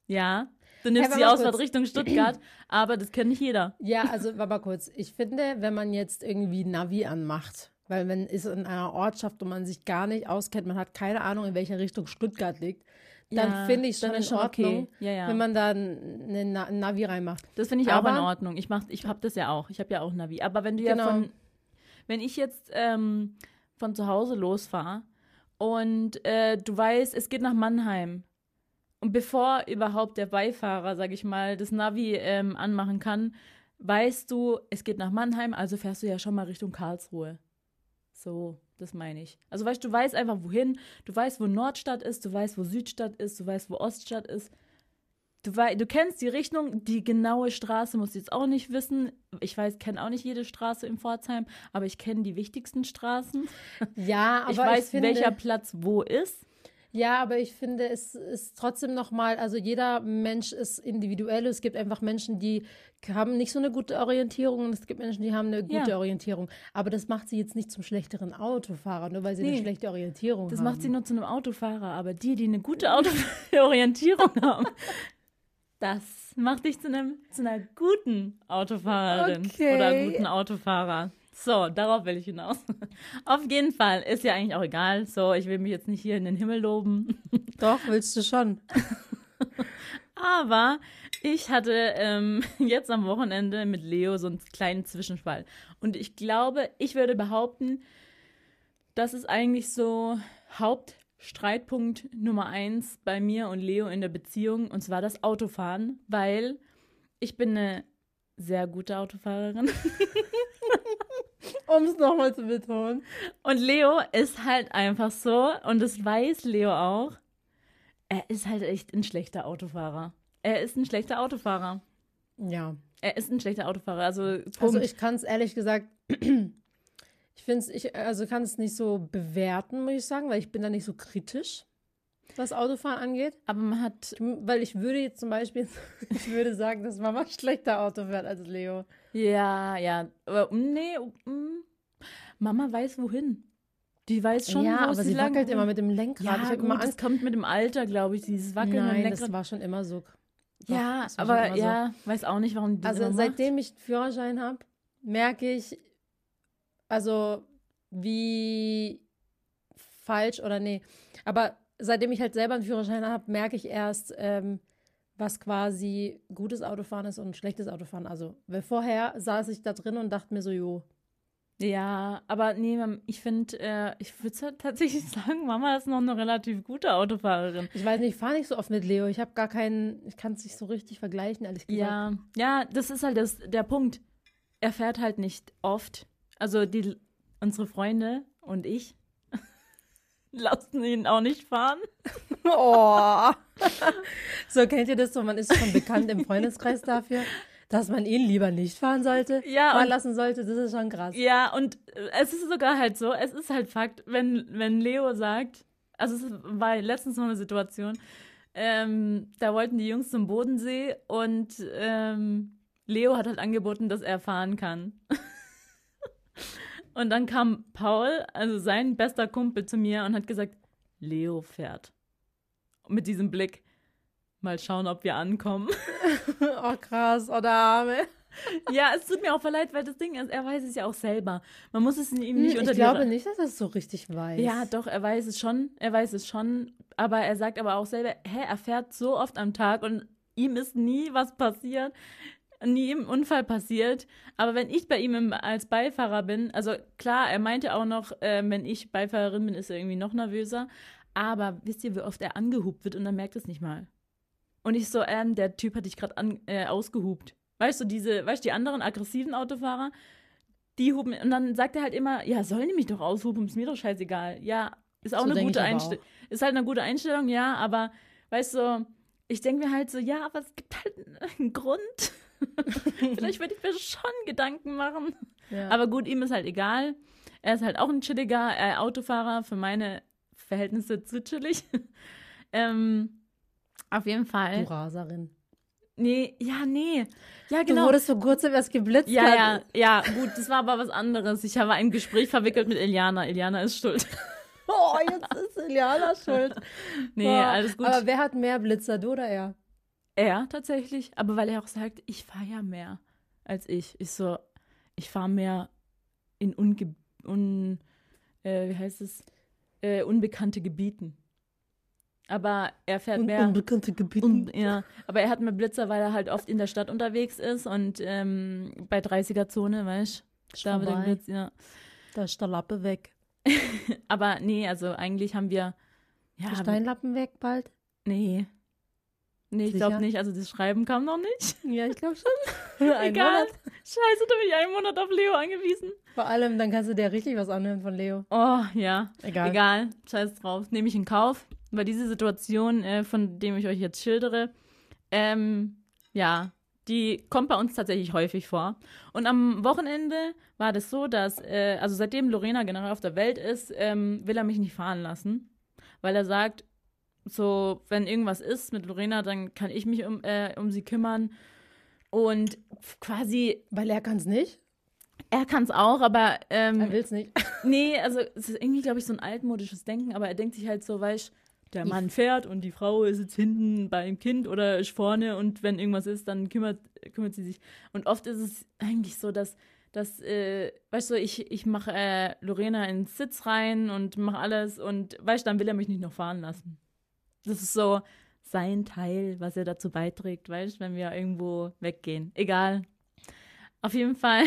Ja, du nimmst aber die Ausfahrt kurz. Richtung Stuttgart, aber das kennt nicht jeder. Ja, also warte mal kurz. Ich finde, wenn man jetzt irgendwie Navi anmacht, weil man ist in einer Ortschaft, wo man sich gar nicht auskennt, man hat keine Ahnung, in welcher Richtung Stuttgart liegt, dann Ja, finde ich es schon in schon Ordnung, okay. Ja, ja. wenn man da eine Na Navi reinmacht. Das finde ich auch Aber- in Ordnung. Ich mach, ich habe das ja auch. Ich habe ja auch Navi. Aber wenn du ja Genau. von, wenn ich jetzt ähm, von zu Hause losfahre und äh, du weißt, es geht nach Mannheim und bevor überhaupt der Beifahrer, sag ich mal, das Navi ähm, anmachen kann, weißt du, es geht nach Mannheim, also fährst du ja schon mal Richtung Karlsruhe. So, das meine ich. Also weißt du, weißt einfach wohin, du weißt, wo Nordstadt ist, du weißt, wo Südstadt ist, du weißt, wo Oststadt ist. Du, wei- du kennst die Richtung, die genaue Straße musst du jetzt auch nicht wissen. Ich weiß, kenne auch nicht jede Straße in Pforzheim, aber ich kenne die wichtigsten Straßen. Ja, aber ich weiß, finde, welcher Platz wo ist. Ja, aber ich finde, es ist trotzdem nochmal, also jeder Mensch ist individuell. Es gibt einfach Menschen, die haben nicht so eine gute Orientierung und es gibt Menschen, die haben eine gute Ja. Orientierung. Aber das macht sie jetzt nicht zum schlechteren Autofahrer, nur weil sie eine Nee. schlechte Orientierung Das haben. macht sie nur zu einem Autofahrer, aber die, die eine gute Autoorientierung haben, das macht dich zu, einem, zu einer guten Autofahrerin Okay. oder guten Autofahrer. So, darauf will ich hinaus. Auf jeden Fall, ist ja eigentlich auch egal. So, ich will mich jetzt nicht hier in den Himmel loben. Doch, willst du schon. Aber ich hatte ähm, jetzt am Wochenende mit Leo so einen kleinen Zwischenfall. Und ich glaube, ich würde behaupten, das ist eigentlich so Hauptstreitpunkt Nummer eins bei mir und Leo in der Beziehung. Und zwar das Autofahren, weil ich bin eine sehr gute Autofahrerin. Um es nochmal zu betonen. Und Leo ist halt einfach so, und das weiß Leo auch, er ist halt echt ein schlechter Autofahrer. Er ist ein schlechter Autofahrer. Ja. Er ist ein schlechter Autofahrer. Also, Punkt. Also ich kann es ehrlich gesagt, ich finde es, ich also kann es nicht so bewerten, muss ich sagen, weil ich bin da nicht so kritisch, was Autofahren angeht. aber man hat, Weil ich würde jetzt zum Beispiel, ich würde sagen, dass Mama schlechter Auto fährt als Leo. ja, ja, aber mm, nee, mm, Mama weiß wohin. Die weiß schon, ja, wo aber sie sie wackelt immer mit dem Lenkrad. Ja, ich gut, immer das kommt mit dem Alter, glaube ich, dieses Wackeln Nein, Lenkrad. das war schon immer so. Doch, ja, aber immer so. ja, weiß auch nicht, warum die Also seitdem ich einen Führerschein habe, merke ich, also wie falsch oder nee, aber seitdem ich halt selber einen Führerschein habe, merke ich erst, ähm, was quasi gutes Autofahren ist und schlechtes Autofahren. Also, weil vorher saß ich da drin und dachte mir so, jo. Ja, aber nee, ich finde, äh, ich würde tatsächlich sagen, Mama ist noch eine relativ gute Autofahrerin. ich weiß nicht, ich fahre nicht so oft mit Leo. Ich habe gar keinen, ich kann es nicht so richtig vergleichen, ehrlich gesagt. Ja, ja, das ist halt das, der Punkt. Er fährt halt nicht oft. Also die, unsere Freunde und ich lassen ihn auch nicht fahren. Oh. so kennt ihr das so? Man ist schon bekannt im Freundeskreis dafür, dass man ihn lieber nicht fahren sollte, Ja, fahren und- lassen sollte. Das ist schon krass. Ja, und äh, es ist sogar halt so, es ist halt Fakt, wenn, wenn Leo sagt, also es war letztens noch eine Situation, ähm, da wollten die Jungs zum Bodensee und ähm, Leo hat halt angeboten, dass er fahren kann. und dann kam Paul, also sein bester Kumpel, zu mir und hat gesagt, Leo fährt. Mit diesem Blick, mal schauen, ob wir ankommen. Oh, krass, oh, der Arme. ja, es tut mir auch leid, weil das Ding ist, er weiß es ja auch selber. Man muss es ihm nicht Hm, unter ich glaube nicht, dass er es so richtig weiß. Ja, doch, er weiß es schon. Er weiß es schon. Aber er sagt aber auch selber, hä, er fährt so oft am Tag und ihm ist nie was passiert, nie im Unfall passiert. Aber wenn ich bei ihm im, als Beifahrer bin, also klar, er meinte auch noch, äh, wenn ich Beifahrerin bin, ist er irgendwie noch nervöser. Aber wisst ihr, wie oft er angehupt wird und er merkt es nicht mal. Und ich so, ähm, der Typ hat dich gerade äh, ausgehupt. Weißt du, diese, weißt du, die anderen aggressiven Autofahrer, die hupen, und dann sagt er halt immer, ja, sollen die mich doch aushupen, ist mir doch scheißegal. Ja, ist auch So eine gute Einstellung. Ist halt eine gute Einstellung, ja, aber weißt du, ich denke mir halt so, ja, aber es gibt halt einen Grund. Vielleicht würde ich mir schon Gedanken machen. Ja. Aber gut, ihm ist halt egal. Er ist halt auch ein chilliger äh, Autofahrer, für meine Verhältnisse zu chillig. ähm, auf jeden du Fall. Raserin. Nee, ja, nee. Ja, Du genau. wurdest vor kurzem erst geblitzt. Ja, ja, ja, gut, das war aber was anderes. Ich habe ein Gespräch verwickelt mit Iliana. Iliana ist schuld. Oh, jetzt ist Iliana schuld. Nee, Boah. alles gut. Aber wer hat mehr Blitzer, du oder er? Er tatsächlich, aber weil er auch sagt, ich fahre ja mehr als ich. Ich so, ich fahre mehr in unge un, äh, wie heißt es, äh, unbekannte Gebieten. Aber er fährt Un mehr. unbekannte Gebiete. Und, ja, aber er hat mehr Blitzer, weil er halt oft in der Stadt unterwegs ist und ähm, bei 30er-Zone, weißt du, da vorbei. Blitz, ja. Da ist der Lappe weg. Aber nee, also eigentlich haben wir. Ja, Steinlappen weg bald? nee. Nee, ich glaube nicht. Also das Schreiben kam noch nicht. Ja, ich glaube schon. Ein Egal. Monat. Scheiße, da bin ich einen Monat auf Leo angewiesen. Vor allem, dann kannst du dir richtig was anhören von Leo. Oh, ja. Egal. Egal. Scheiß drauf. Nehme ich in Kauf. Weil diese Situation, äh, von dem ich euch jetzt schildere, Ähm, ja, die kommt bei uns tatsächlich häufig vor. Und am Wochenende war das so, dass, äh, also seitdem Lorena generell auf der Welt ist, ähm, will er mich nicht fahren lassen. Weil er sagt, so, wenn irgendwas ist mit Lorena, dann kann ich mich um, äh, um sie kümmern. Und quasi. Weil er kann es nicht? Er kann es auch, aber. Ähm, er will es nicht. nee, also es ist irgendwie, glaube ich, so ein altmodisches Denken, aber er denkt sich halt so, weißt der Mann fährt und die Frau ist jetzt hinten beim Kind oder ist vorne und wenn irgendwas ist, dann kümmert, kümmert sie sich. Und oft ist es eigentlich so, dass, dass äh, weißt du, ich, ich mache äh, Lorena ins Sitz rein und mache alles und weißt du, dann will er mich nicht noch fahren lassen. Das ist so sein Teil, was er dazu beiträgt, weißt du, wenn wir irgendwo weggehen. Egal. Auf jeden Fall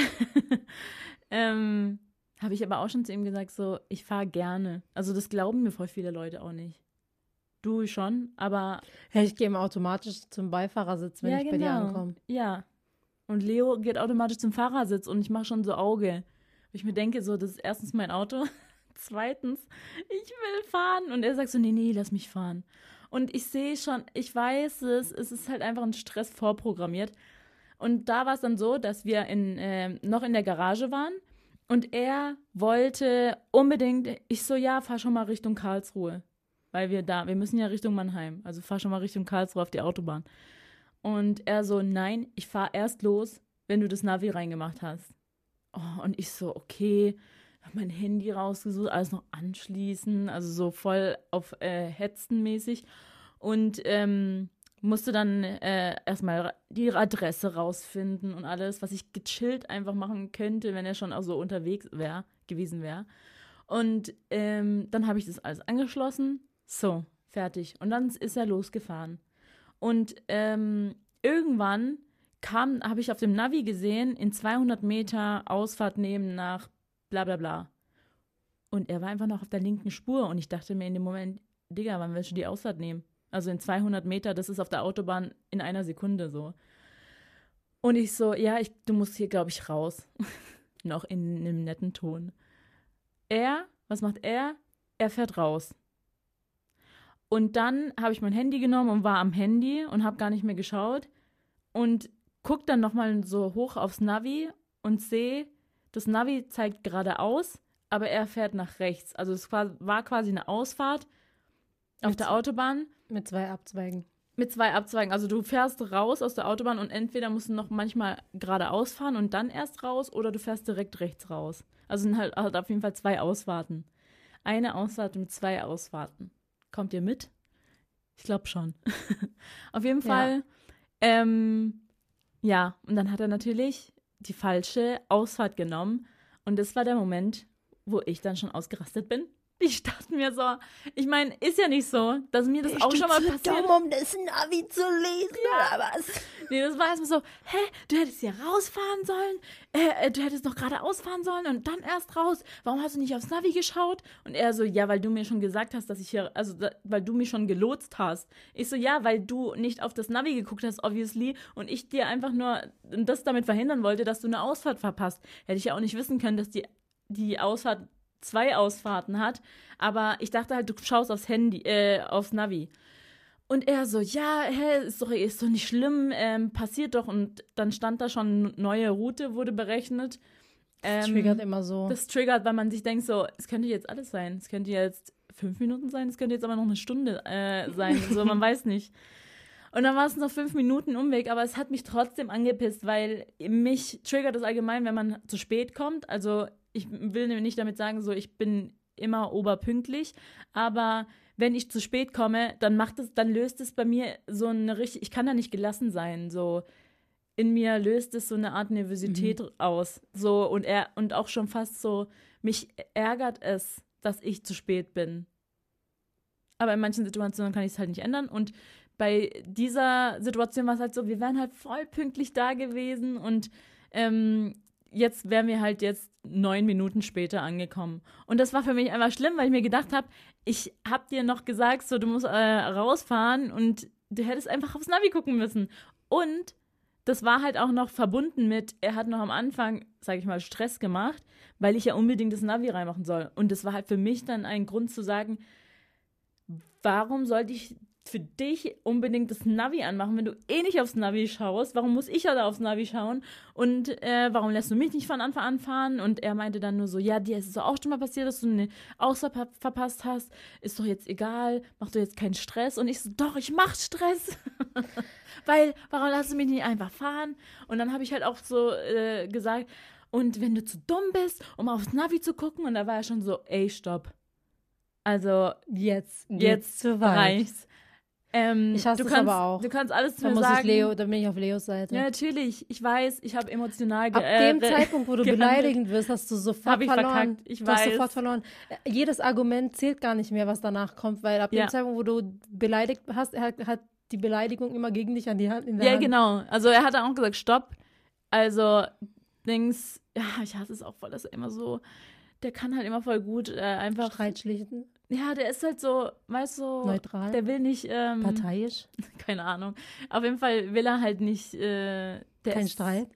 ähm, habe ich aber auch schon zu ihm gesagt, so, ich fahre gerne. Also das glauben mir voll viele Leute auch nicht. Du schon, aber. Ja, ich gehe immer automatisch zum Beifahrersitz, wenn ja, ich genau. bei dir genau. ankomme. Ja. Und Leo geht automatisch zum Fahrersitz und ich mache schon so Auge. Ich mir denke, so, das ist erstens mein Auto. Zweitens, ich will fahren. Und er sagt so, nee, nee, lass mich fahren. Und ich sehe schon, ich weiß es, es ist halt einfach ein Stress vorprogrammiert. Und da war es dann so, dass wir in, äh, noch in der Garage waren und er wollte unbedingt, ich so, ja, fahr schon mal Richtung Karlsruhe weil wir da, wir müssen ja Richtung Mannheim, also fahr schon mal Richtung Karlsruhe auf die Autobahn. Und er so, nein, ich fahr erst los, wenn du das Navi reingemacht hast. Oh, und ich so, okay, mein Handy rausgesucht, alles noch anschließen, also so voll auf äh, Hetzen mäßig. Und ähm, musste dann äh, erstmal die Adresse rausfinden und alles, was ich gechillt einfach machen könnte, wenn er schon auch so unterwegs wäre, gewesen wäre. Und ähm, dann habe ich das alles angeschlossen so, fertig. Und dann ist er losgefahren. Und ähm, irgendwann kam, habe ich auf dem Navi gesehen, in 200 Meter Ausfahrt nehmen nach bla bla bla. Und er war einfach noch auf der linken Spur. Und ich dachte mir in dem Moment, Digga, wann willst du die Ausfahrt nehmen? Also in 200 Meter, das ist auf der Autobahn in einer Sekunde so. Und ich so, ja, ich, du musst hier, glaube ich, raus. noch in einem netten Ton. Er, was macht er? Er fährt raus. Und dann habe ich mein Handy genommen und war am Handy und habe gar nicht mehr geschaut und guck dann nochmal so hoch aufs Navi und sehe, das Navi zeigt geradeaus, aber er fährt nach rechts. Also es war quasi eine Ausfahrt auf mit der Autobahn. Mit zwei Abzweigen. Mit zwei Abzweigen. Also du fährst raus aus der Autobahn und entweder musst du noch manchmal geradeaus fahren und dann erst raus oder du fährst direkt rechts raus. Also sind halt, halt auf jeden Fall zwei Ausfahrten. Eine Ausfahrt mit zwei Ausfahrten. Kommt ihr mit? Ich glaube schon. Auf jeden Fall. Ja. Ähm, ja, und dann hat er natürlich die falsche Ausfahrt genommen. Und das war der Moment, wo ich dann schon ausgerastet bin ich dachte mir so, ich meine, ist ja nicht so, dass mir das ich auch schon mal passiert. dumm, um das Navi zu lesen ja. oder was? Nee, das war erstmal so, hä, du hättest hier rausfahren sollen, äh, äh du hättest noch gerade ausfahren sollen und dann erst raus. Warum hast du nicht aufs Navi geschaut? Und er so, ja, weil du mir schon gesagt hast, dass ich hier, also da, weil du mich schon gelotst hast. Ich so, ja, weil du nicht auf das Navi geguckt hast, obviously, und ich dir einfach nur das damit verhindern wollte, dass du eine Ausfahrt verpasst. Hätte ich ja auch nicht wissen können, dass die die Ausfahrt zwei Ausfahrten hat. Aber ich dachte halt, du schaust aufs Handy, äh, aufs Navi. Und er so, ja, hä, ist doch, ist doch nicht schlimm, ähm, passiert doch. Und dann stand da schon, neue Route wurde berechnet. Ähm, das triggert immer so. Das triggert, weil man sich denkt, so, es könnte jetzt alles sein. Es könnte jetzt fünf Minuten sein, es könnte jetzt aber noch eine Stunde äh, sein. so, man weiß nicht. Und dann war es noch fünf Minuten Umweg, aber es hat mich trotzdem angepisst, weil mich triggert es allgemein, wenn man zu spät kommt. Also ich will nicht damit sagen, so ich bin immer oberpünktlich, aber wenn ich zu spät komme, dann macht es, dann löst es bei mir so eine richtig, ich kann da nicht gelassen sein, so in mir löst es so eine Art Nervosität mhm. aus, so und er und auch schon fast so mich ärgert es, dass ich zu spät bin. Aber in manchen Situationen kann ich es halt nicht ändern und bei dieser Situation war es halt so, wir wären halt voll pünktlich da gewesen und ähm, jetzt wären wir halt jetzt neun Minuten später angekommen. Und das war für mich einfach schlimm, weil ich mir gedacht habe, ich hab dir noch gesagt, so du musst äh, rausfahren und du hättest einfach aufs Navi gucken müssen. Und das war halt auch noch verbunden mit, er hat noch am Anfang, sage ich mal, Stress gemacht, weil ich ja unbedingt das Navi reinmachen soll. Und das war halt für mich dann ein Grund zu sagen, warum sollte ich für dich unbedingt das Navi anmachen, wenn du eh nicht aufs Navi schaust? Warum muss ich ja da aufs Navi schauen? Und äh, warum lässt du mich nicht von Anfang an fahren? Und er meinte dann nur so, ja, dir ist es auch schon mal passiert, dass du eine Ausfahrt ver verpasst hast. Ist doch jetzt egal, mach du jetzt keinen Stress. Und ich so, doch, ich mach Stress. Weil, warum lässt du mich nicht einfach fahren? Und dann habe ich halt auch so äh, gesagt, und wenn du zu dumm bist, um aufs Navi zu gucken, und da war er schon so, ey, stopp. Also, Jetzt, jetzt jetzt zu weit. reicht's. Ähm, Ich hasse du es kannst, aber auch. Du kannst alles zu Da mir muss sagen. ich Leo, da bin ich auf Leos Seite. Ja, natürlich. Ich weiß, ich habe emotional Ab äh, dem Zeitpunkt, wo du beleidigend wirst, hast du sofort Hab ich verloren. verkackt. Ich du hast weiß. sofort verloren. Äh, Jedes Argument zählt gar nicht mehr, was danach kommt, weil ab Ja. dem Zeitpunkt, wo du beleidigt hast, hat, hat die Beleidigung immer gegen dich an die Hand. In der Ja, Hand. genau. Also er hat dann auch gesagt, stopp. Also, Dings, ja, ich hasse es auch voll, dass er immer so, der kann halt immer voll gut äh, einfach, Streit schlichten, ja, der ist halt so, weißt du, neutral, der will nicht, ähm, parteiisch, keine Ahnung. Auf jeden Fall will er halt nicht, äh, kein Streit,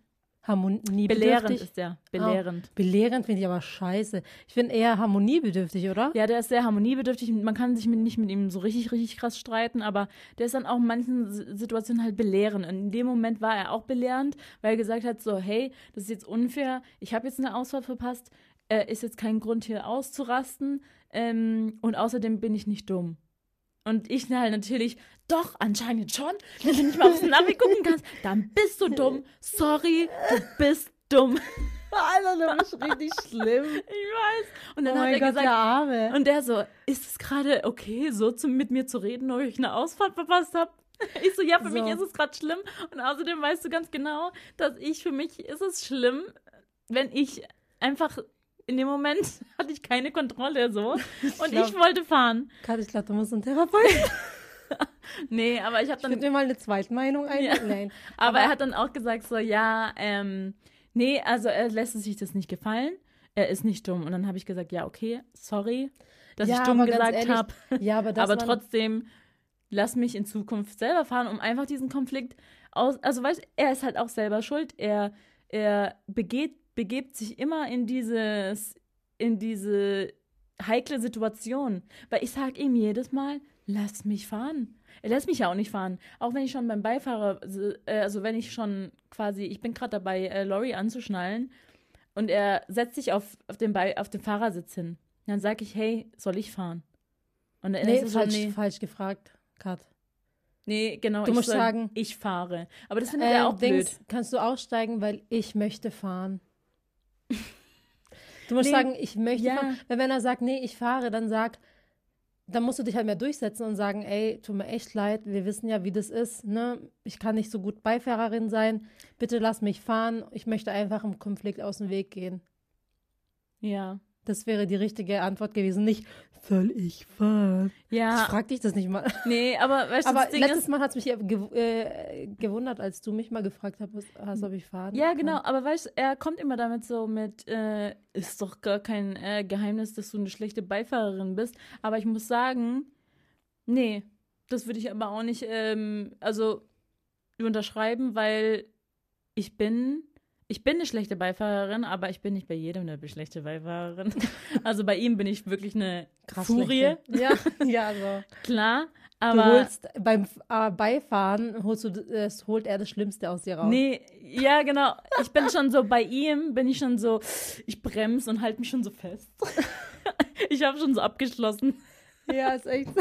Belehrend harmoniebedürftig. ist der, belehrend. Belehrend finde ich aber scheiße. Ich finde eher harmoniebedürftig, oder? Ja, der ist sehr harmoniebedürftig. Man kann sich mit, nicht mit ihm so richtig, richtig krass streiten, aber der ist dann auch in manchen Situationen halt belehrend. Und in dem Moment war er auch belehrend, weil er gesagt hat, so, hey, das ist jetzt unfair, ich habe jetzt eine Ausfahrt verpasst, äh, ist jetzt kein Grund hier auszurasten ähm, und außerdem bin ich nicht dumm. Und ich halt natürlich, doch, anscheinend schon. Wenn du nicht mal aufs Navi gucken kannst, dann bist du dumm. Sorry, du bist dumm. Alter, du bist richtig schlimm. Ich weiß. Und dann oh hat mein er Gott, gesagt, der Arme. und der so, ist es gerade okay, so zu, mit mir zu reden, ob ich eine Ausfahrt verpasst habe? Ich so, ja, für So. mich ist es gerade schlimm. Und außerdem weißt du ganz genau, dass ich, für mich ist es schlimm, wenn ich einfach, in dem Moment hatte ich keine Kontrolle so. Und ich, glaub- wollte fahren. Kat, ich glaube, du musst einen Therapeuten. Nee, aber ich habe Ich dann, finde mir mal eine Zweitmeinung ein. Ja. Nein. aber, aber- er hat dann auch gesagt so, ja, ähm, nee, also er lässt es sich das nicht gefallen. Er ist nicht dumm. Und dann habe ich gesagt, ja, okay, sorry, dass Ja, ich dumm gesagt habe. Ja, aber, dass aber trotzdem lass mich in Zukunft selber fahren, um einfach diesen Konflikt aus. Also, weißt du, er ist halt auch selber schuld. Er, er begeht, begebt sich immer in dieses, in diese heikle Situation. Weil ich sage ihm jedes Mal, lass mich fahren. Er lässt mich ja auch nicht fahren. Auch wenn ich schon beim Beifahrer, äh, also wenn ich schon quasi, ich bin gerade dabei, äh, Lori anzuschnallen und er setzt sich auf, auf, den, Be auf den Fahrersitz hin. Dann sage ich, hey, soll ich fahren? Und dann Nee, ist es so, falsch, nee. falsch gefragt, Kat. Nee, genau. Du ich musst soll- sagen- ich fahre. Aber das findet er Ähm, auch blöd. Dings, kannst du aussteigen, weil ich möchte fahren. Du musst Nee, sagen, ich möchte ja. fahren. Weil wenn er sagt, nee, ich fahre, dann sag, dann musst du dich halt mehr durchsetzen und sagen, ey, tut mir echt leid, wir wissen ja, wie das ist, ne? Ich kann nicht so gut Beifahrerin sein. Bitte lass mich fahren. Ich möchte einfach im Konflikt aus dem Weg gehen. Ja. Das wäre die richtige Antwort gewesen. Nicht, soll ich fahren? Ich Ja. frag dich das nicht mal. Nee, aber weißt du, Aber letztes ist. Mal hat es mich gew äh, gewundert, als du mich mal gefragt hast, hast ob ich fahren Ja, kann. genau, aber weißt du, er kommt immer damit so mit, äh, ist doch gar kein äh, Geheimnis, dass du eine schlechte Beifahrerin bist. Aber ich muss sagen, nee, das würde ich aber auch nicht, ähm, also unterschreiben, weil ich bin, ich bin eine schlechte Beifahrerin, aber ich bin nicht bei jedem eine schlechte Beifahrerin. Also bei ihm bin ich wirklich eine Krass Furie, schlechte. Ja, ja, so. klar. Du Aber holst beim äh, Beifahren holst du, das holt er das Schlimmste aus dir raus. Nee, ja, genau. Ich bin schon so bei ihm, bin ich schon so, ich bremse und halte mich schon so fest. Ich habe schon so abgeschlossen. Ja, ist echt so.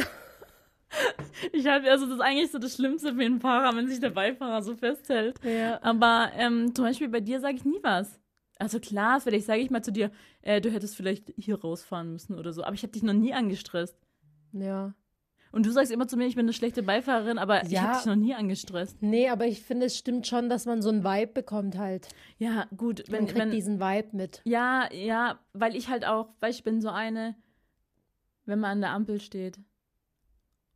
Ich halte, also das ist eigentlich so das Schlimmste für einen Fahrer, wenn sich der Beifahrer so festhält. Ja. Aber ähm, zum Beispiel bei dir sage ich nie was. Also klar, vielleicht sage ich mal zu dir, äh, du hättest vielleicht hier rausfahren müssen oder so. Aber ich habe dich noch nie angestresst. ja. Und du sagst immer zu mir, ich bin eine schlechte Beifahrerin, aber ich Ja. habe dich noch nie angestresst. Nee, aber ich finde, es stimmt schon, dass man so einen Vibe bekommt halt. Ja, gut, Man wenn, kriegt wenn, diesen Vibe mit. Ja, ja, weil ich halt auch, weil ich bin so eine, wenn man an der Ampel steht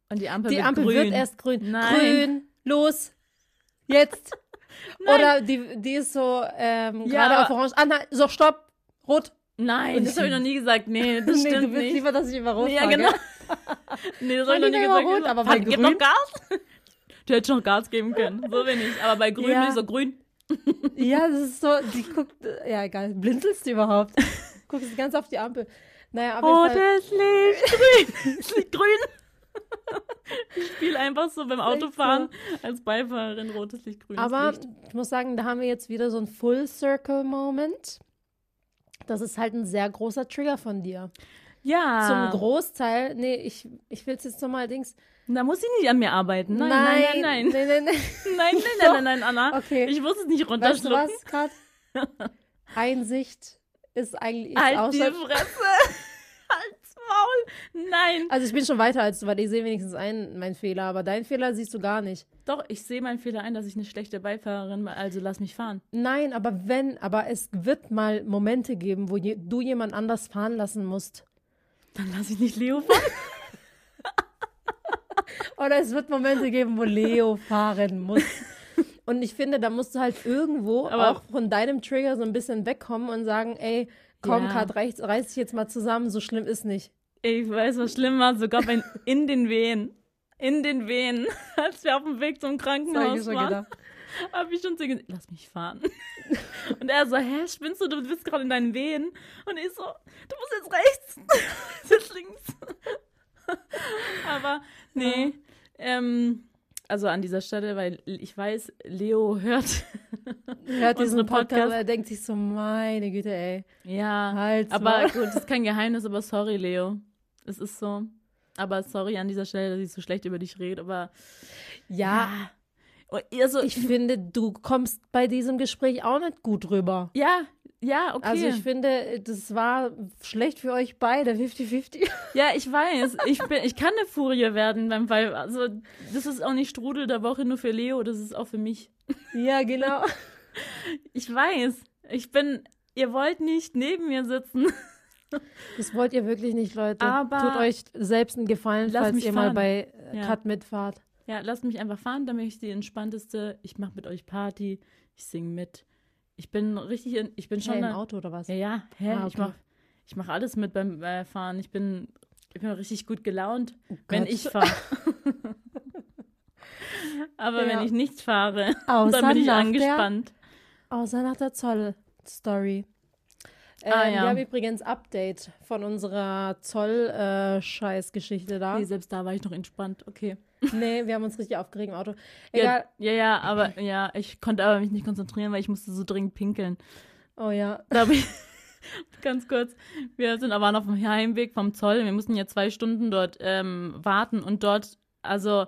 und die Ampel Die wird Ampel grün. wird erst grün. Nein. Grün, los, jetzt. Nein. Oder die, die ist so ähm, Ja, gerade auf Orange. Ah, nein, so, stopp, rot. Nein, Und das habe ich noch nie gesagt. Nee, das nee, stimmt du willst nicht. lieber, dass ich über rot ja, genau. nee, das habe ich noch nie gesagt. rot, aber bei Fahr- Gib grün? noch Gas. Du hättest noch Gas geben können. So ich. Aber bei grün Ja. bin ich so grün. Ja, das ist so, die guckt, ja egal, blinzelst du überhaupt? Guckst ganz auf die Ampel. Naja, aber Oh, das Licht grün. Das Licht grün. Ich spiele einfach so beim so. Autofahren als Beifahrerin rotes Licht, grünes Aber Licht. ich muss sagen, da haben wir jetzt wieder so einen Full Circle Moment. Das ist halt ein sehr großer Trigger von dir. Ja. Zum Großteil, nee, ich, ich will es jetzt nochmal Dings. Da muss sie nicht an mir arbeiten. Nein, nein, nein, nein. Nein, nein, nein. Nein, nein, nein, nein, nein, Anna. Okay. Ich muss es nicht Weißt du runterschlucken. was, Kat? Einsicht ist eigentlich ist halt die Fresse. Maul. Nein. Also ich bin schon weiter als du, weil ich sehe wenigstens einen, meinen Fehler, aber deinen Fehler siehst du gar nicht. Doch, ich sehe meinen Fehler ein, dass ich eine schlechte Beifahrerin war, also lass mich fahren. Nein, aber wenn, aber es wird mal Momente geben, wo je, du jemand anders fahren lassen musst. Dann lass ich nicht Leo fahren. Oder es wird Momente geben, wo Leo fahren muss. Und ich finde, da musst du halt irgendwo Aber- auch von deinem Trigger so ein bisschen wegkommen und sagen, ey, komm, Ja. Kat, reiß, reiß dich jetzt mal zusammen, so schlimm ist nicht. Ich weiß, was schlimm war, sogar bei, in den Wehen. In den Wehen, als wir auf dem Weg zum Krankenhaus waren, habe ich schon zu gesagt, lass mich fahren. Und er so, hä, spinnst du, du bist gerade in deinen Wehen. Und ich so, du musst jetzt rechts, jetzt links. Aber nee, ähm, also an dieser Stelle, weil ich weiß, Leo hört. Hört diesen Podcast, Podcast- er denkt sich so, meine Güte, ey. Ja, Halt's aber gut, das ist kein Geheimnis, aber sorry, Leo. Es ist so. Aber sorry an dieser Stelle, dass ich so schlecht über dich rede, aber Ja, Oh, Also, ich finde, du kommst bei diesem Gespräch auch nicht gut rüber. ja, ja, okay. Also ich finde, das war schlecht für euch beide, 50-50. ja, ich weiß. Ich, bin, ich kann eine Furie werden beim Fall. Also, das ist auch nicht Strudel der Woche nur für Leo, das ist auch für mich. ja, genau. Ich weiß. Ich bin. Ihr wollt nicht neben mir sitzen. Das wollt ihr wirklich nicht, Leute. Aber- Tut euch selbst einen Gefallen, falls mich ihr mal fahren. bei äh, Ja. Cut mitfahrt. Ja, lasst mich einfach fahren, damit ich die entspannteste. Ich mache mit euch Party, ich singe mit. Ich bin richtig, in, ich bin schon. Hey, im Auto oder was? Ja, ja, hä? Ah, Ich okay. mach, ich mach alles mit beim äh, Fahren. Ich bin, ich bin richtig gut gelaunt, wenn Gott. ich fahre. Aber Ja. wenn ich nicht fahre, Außer dann bin ich angespannt. Der, außer nach der Zoll-Story. Ähm, Ah, ja. Wir haben übrigens Update von unserer Zoll-Scheiß-Geschichte da. Nee, selbst da war ich noch entspannt. Okay. nee, wir haben uns richtig aufgeregt im Auto. Ja, Egal. ja, ja, aber ja, ich konnte aber mich nicht konzentrieren, weil ich musste so dringend pinkeln. Oh ja. Da ich, ganz kurz, wir sind aber noch auf dem Heimweg vom Zoll. Wir mussten ja zwei Stunden dort ähm, warten und dort, also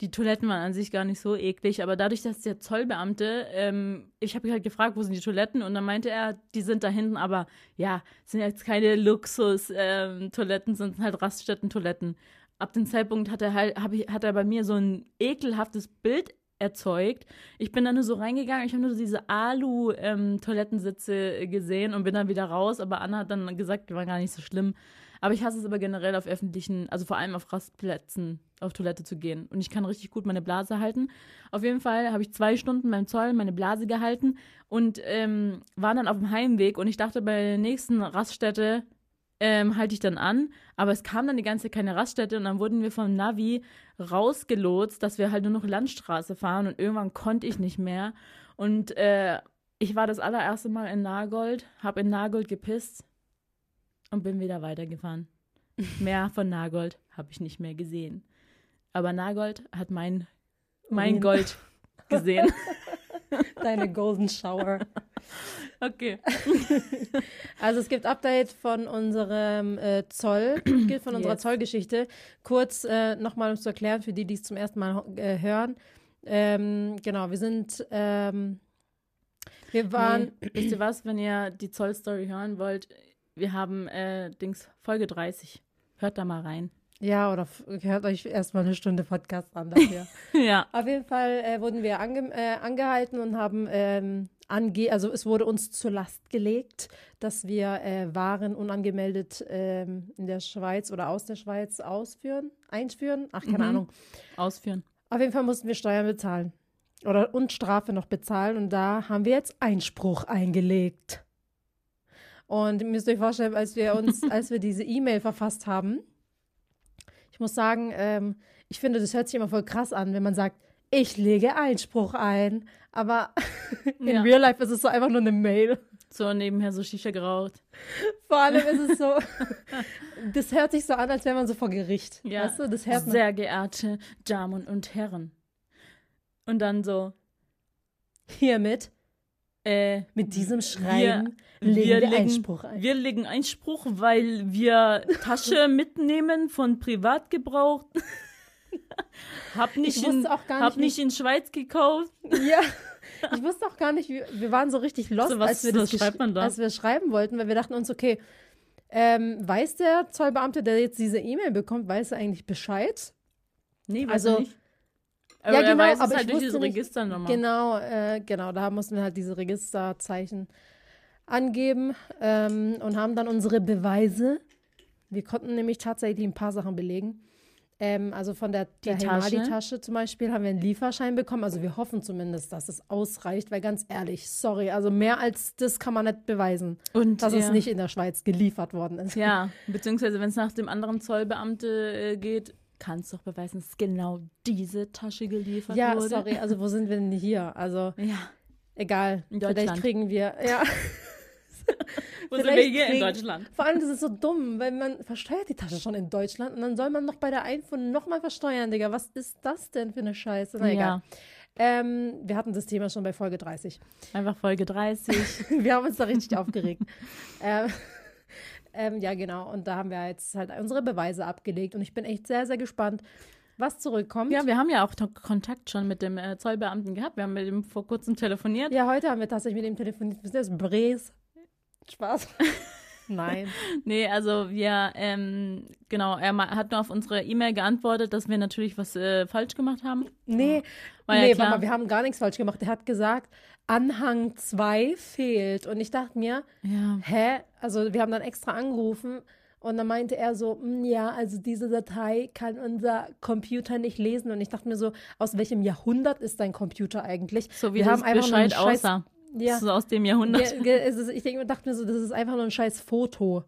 die Toiletten waren an sich gar nicht so eklig, aber dadurch, dass der Zollbeamte, ähm, ich habe halt gefragt, wo sind die Toiletten und dann meinte er, die sind da hinten, aber ja, sind jetzt keine Luxus-Toiletten, sind halt Raststätten-Toiletten. Ab dem Zeitpunkt hat er halt, ich, hat er bei mir so ein ekelhaftes Bild erzeugt. Ich bin dann nur so reingegangen, ich habe nur diese Alu-Toilettensitze gesehen und bin dann wieder raus, aber Anna hat dann gesagt, die waren gar nicht so schlimm. Aber ich hasse es aber generell auf öffentlichen, also vor allem auf Rastplätzen auf Toilette zu gehen. Und ich kann richtig gut meine Blase halten. Auf jeden Fall habe ich zwei Stunden beim Zoll meine Blase gehalten und ähm, war dann auf dem Heimweg und ich dachte bei der nächsten Raststätte ähm, halte ich dann an, aber es kam dann die ganze Zeit keine Raststätte und dann wurden wir vom Navi rausgelotst, dass wir halt nur noch Landstraße fahren und irgendwann konnte ich nicht mehr und äh, ich war das allererste Mal in Nagold, habe in Nagold gepisst und bin wieder weitergefahren. mehr von Nagold habe ich nicht mehr gesehen. Aber Nagold hat mein, mein Urin. Gold gesehen. Deine Golden Shower. okay. Also es gibt Update von unserem äh, Zoll, von unserer Yes. Zollgeschichte. Kurz äh, nochmal, um es zu erklären, für die, die es zum ersten Mal äh, hören. Ähm, genau, wir sind, ähm, wir waren, Nee, wisst ihr was, wenn ihr die Zollstory hören wollt, wir haben äh, Dings Folge 30. Hört da mal rein. ja, oder hört euch erstmal eine Stunde Podcast an dafür. ja. Auf jeden Fall äh, wurden wir ange äh, angehalten und haben ähm, ange also es wurde uns zur Last gelegt, dass wir äh, Waren unangemeldet ähm, in der Schweiz oder aus der Schweiz ausführen, einführen, ach keine Mhm. Ahnung. Ausführen. Auf jeden Fall mussten wir Steuern bezahlen oder und Strafe noch bezahlen und da haben wir jetzt Einspruch eingelegt. Und ihr müsst euch vorstellen, als wir uns, als wir diese E-Mail verfasst haben, ich muss sagen, ähm, ich finde, das hört sich immer voll krass an, wenn man sagt, ich lege Einspruch ein. Aber in Ja. Real Life ist es so einfach nur eine Mail. So nebenher so Shisha geraucht. Vor allem ist es so, das hört sich so an, als wäre man so vor Gericht. Ja. Weißt du, das hört man. Sehr geehrte Damen und Herren. Und dann so, Hiermit, äh, mit diesem Schreiben, wir legen wir, legen- Einspruch ein. wir legen Einspruch, weil wir Tasche mitnehmen von Privatgebrauch. hab nicht, Ich in, auch gar hab nicht, nicht in Schweiz gekauft. Ja, ich wusste auch gar nicht, wie, wir waren so richtig lost, So, was- als, wir das schreibt man da? als wir schreiben wollten, weil wir dachten uns, okay, ähm, weiß der Zollbeamte, der jetzt diese E-Mail bekommt, weiß er eigentlich Bescheid? Nee, Also- also, nicht. Aber Ja, er genau, weiß es aber halt ich durch diese nicht- Registernummer. Genau, äh, genau, da mussten wir halt diese Registerzeichen angeben ähm, und haben dann unsere Beweise. Wir konnten nämlich tatsächlich ein paar Sachen belegen. Ähm, also von der, der Die Tasche? Tasche zum Beispiel haben wir einen Lieferschein bekommen. Also wir hoffen zumindest, dass es ausreicht, weil ganz ehrlich, sorry, also mehr als das kann man nicht beweisen, Und dass es ja. nicht in der Schweiz geliefert worden ist. Ja, beziehungsweise wenn es nach dem anderen Zollbeamte äh, geht, kannst doch beweisen, dass genau diese Tasche geliefert Ja, wurde. sorry, also wo sind wir denn hier? Also Ja, egal, In vielleicht kriegen wir, ja. wo sind wir hier in kriegen- Deutschland? Vor allem, das ist so dumm, weil man versteuert die Tasche schon in Deutschland und dann soll man noch bei der Einfuhr nochmal versteuern, Digga. Was ist das denn für eine Scheiße? Na egal. Ja, Ähm, wir hatten das Thema schon bei Folge 30. einfach Folge 30. Wir haben uns da richtig aufgeregt. Ähm, ähm, ja, genau. Und da haben wir jetzt halt unsere Beweise abgelegt und ich bin echt sehr, sehr gespannt, was zurückkommt. Ja, wir haben ja auch Kontakt schon mit dem äh, Zollbeamten gehabt. Wir haben mit ihm vor kurzem telefoniert. Ja, heute haben wir tatsächlich mit ihm telefoniert. Wisst ihr, das ist Bres. Spaß. Nein. Nee, also wir, ähm, genau, er hat nur auf unsere E-Mail geantwortet, dass wir natürlich was äh, falsch gemacht haben. Nee, War ja nee, klar. Mama, wir haben gar nichts falsch gemacht. Er hat gesagt, Anhang 2 fehlt. Und ich dachte mir, Ja. hä? Also wir haben dann extra angerufen und dann meinte er so, "Mm, ja, also diese Datei kann unser Computer nicht lesen. Und ich dachte mir so, aus welchem Jahrhundert ist dein Computer eigentlich? So wie wir das haben einfach Bescheid Scheiß, aussah. Ja, So aus dem Jahrhundert. ja, ist, ich denke, dachte mir so, das ist einfach nur ein scheiß Foto.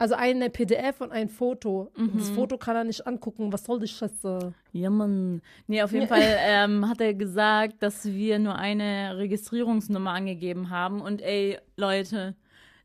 Also eine PDF und ein Foto. Mhm. Das Foto kann er nicht angucken. Was soll die Scheiße? Ja, Mann. Nee, auf jeden Fall ähm, hat er gesagt, dass wir nur eine Registrierungsnummer angegeben haben. Und ey, Leute,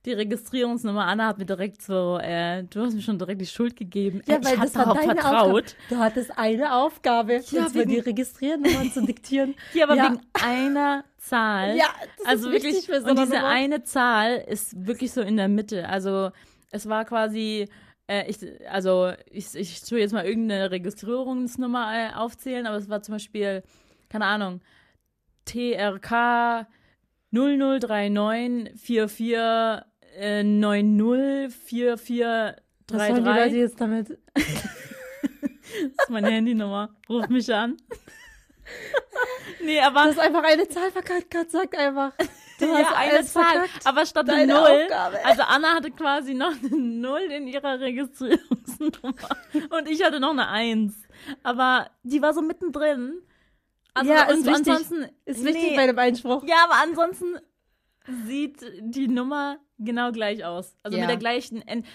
die Registrierungsnummer, Anna hat mir direkt so, äh, du hast mir schon direkt die Schuld gegeben. Ja, weil ich das war deine vertraut. Aufgabe. Du hattest eine Aufgabe, Ja, wegen- die Registriernummern zu diktieren. Ja, aber Ja. wegen einer Zahl. Ja, das also ist wirklich, für so und diese Nummer. eine Zahl ist wirklich so in der Mitte. Also es war quasi, äh, ich, also ich, ich tue jetzt mal irgendeine Registrierungsnummer äh, aufzählen, aber es war zum Beispiel, keine Ahnung, TRK 0039 44 äh, 90 44 Was sollen die Leute 33. jetzt damit? Das ist meine Handynummer. Ruf mich an. Nee, aber Du hast einfach eine Zahl verkackt, Gott sagt einfach. Du hast ja, eine Zahl. verkackt. Aber statt der Null, Aufgabe. also Anna hatte quasi noch eine Null in ihrer Registrierungsnummer und ich hatte noch eine Eins. Aber die war so mittendrin. Also Ja, ist wichtig. ansonsten Ist wichtig nee. bei dem Einspruch. Ja, aber ansonsten sieht die Nummer genau gleich aus. Also Ja. mit der gleichen. End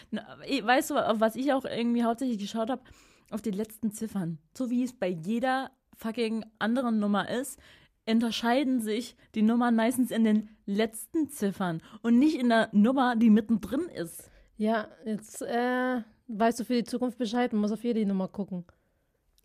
weißt du, auf was ich auch irgendwie hauptsächlich geschaut habe? Auf die letzten Ziffern. So wie es bei jeder fucking anderen Nummer ist, unterscheiden sich die Nummern meistens in den letzten Ziffern und nicht in der Nummer, die mittendrin ist. Ja, jetzt äh, weißt du für die Zukunft Bescheid und musst auf jede Nummer gucken.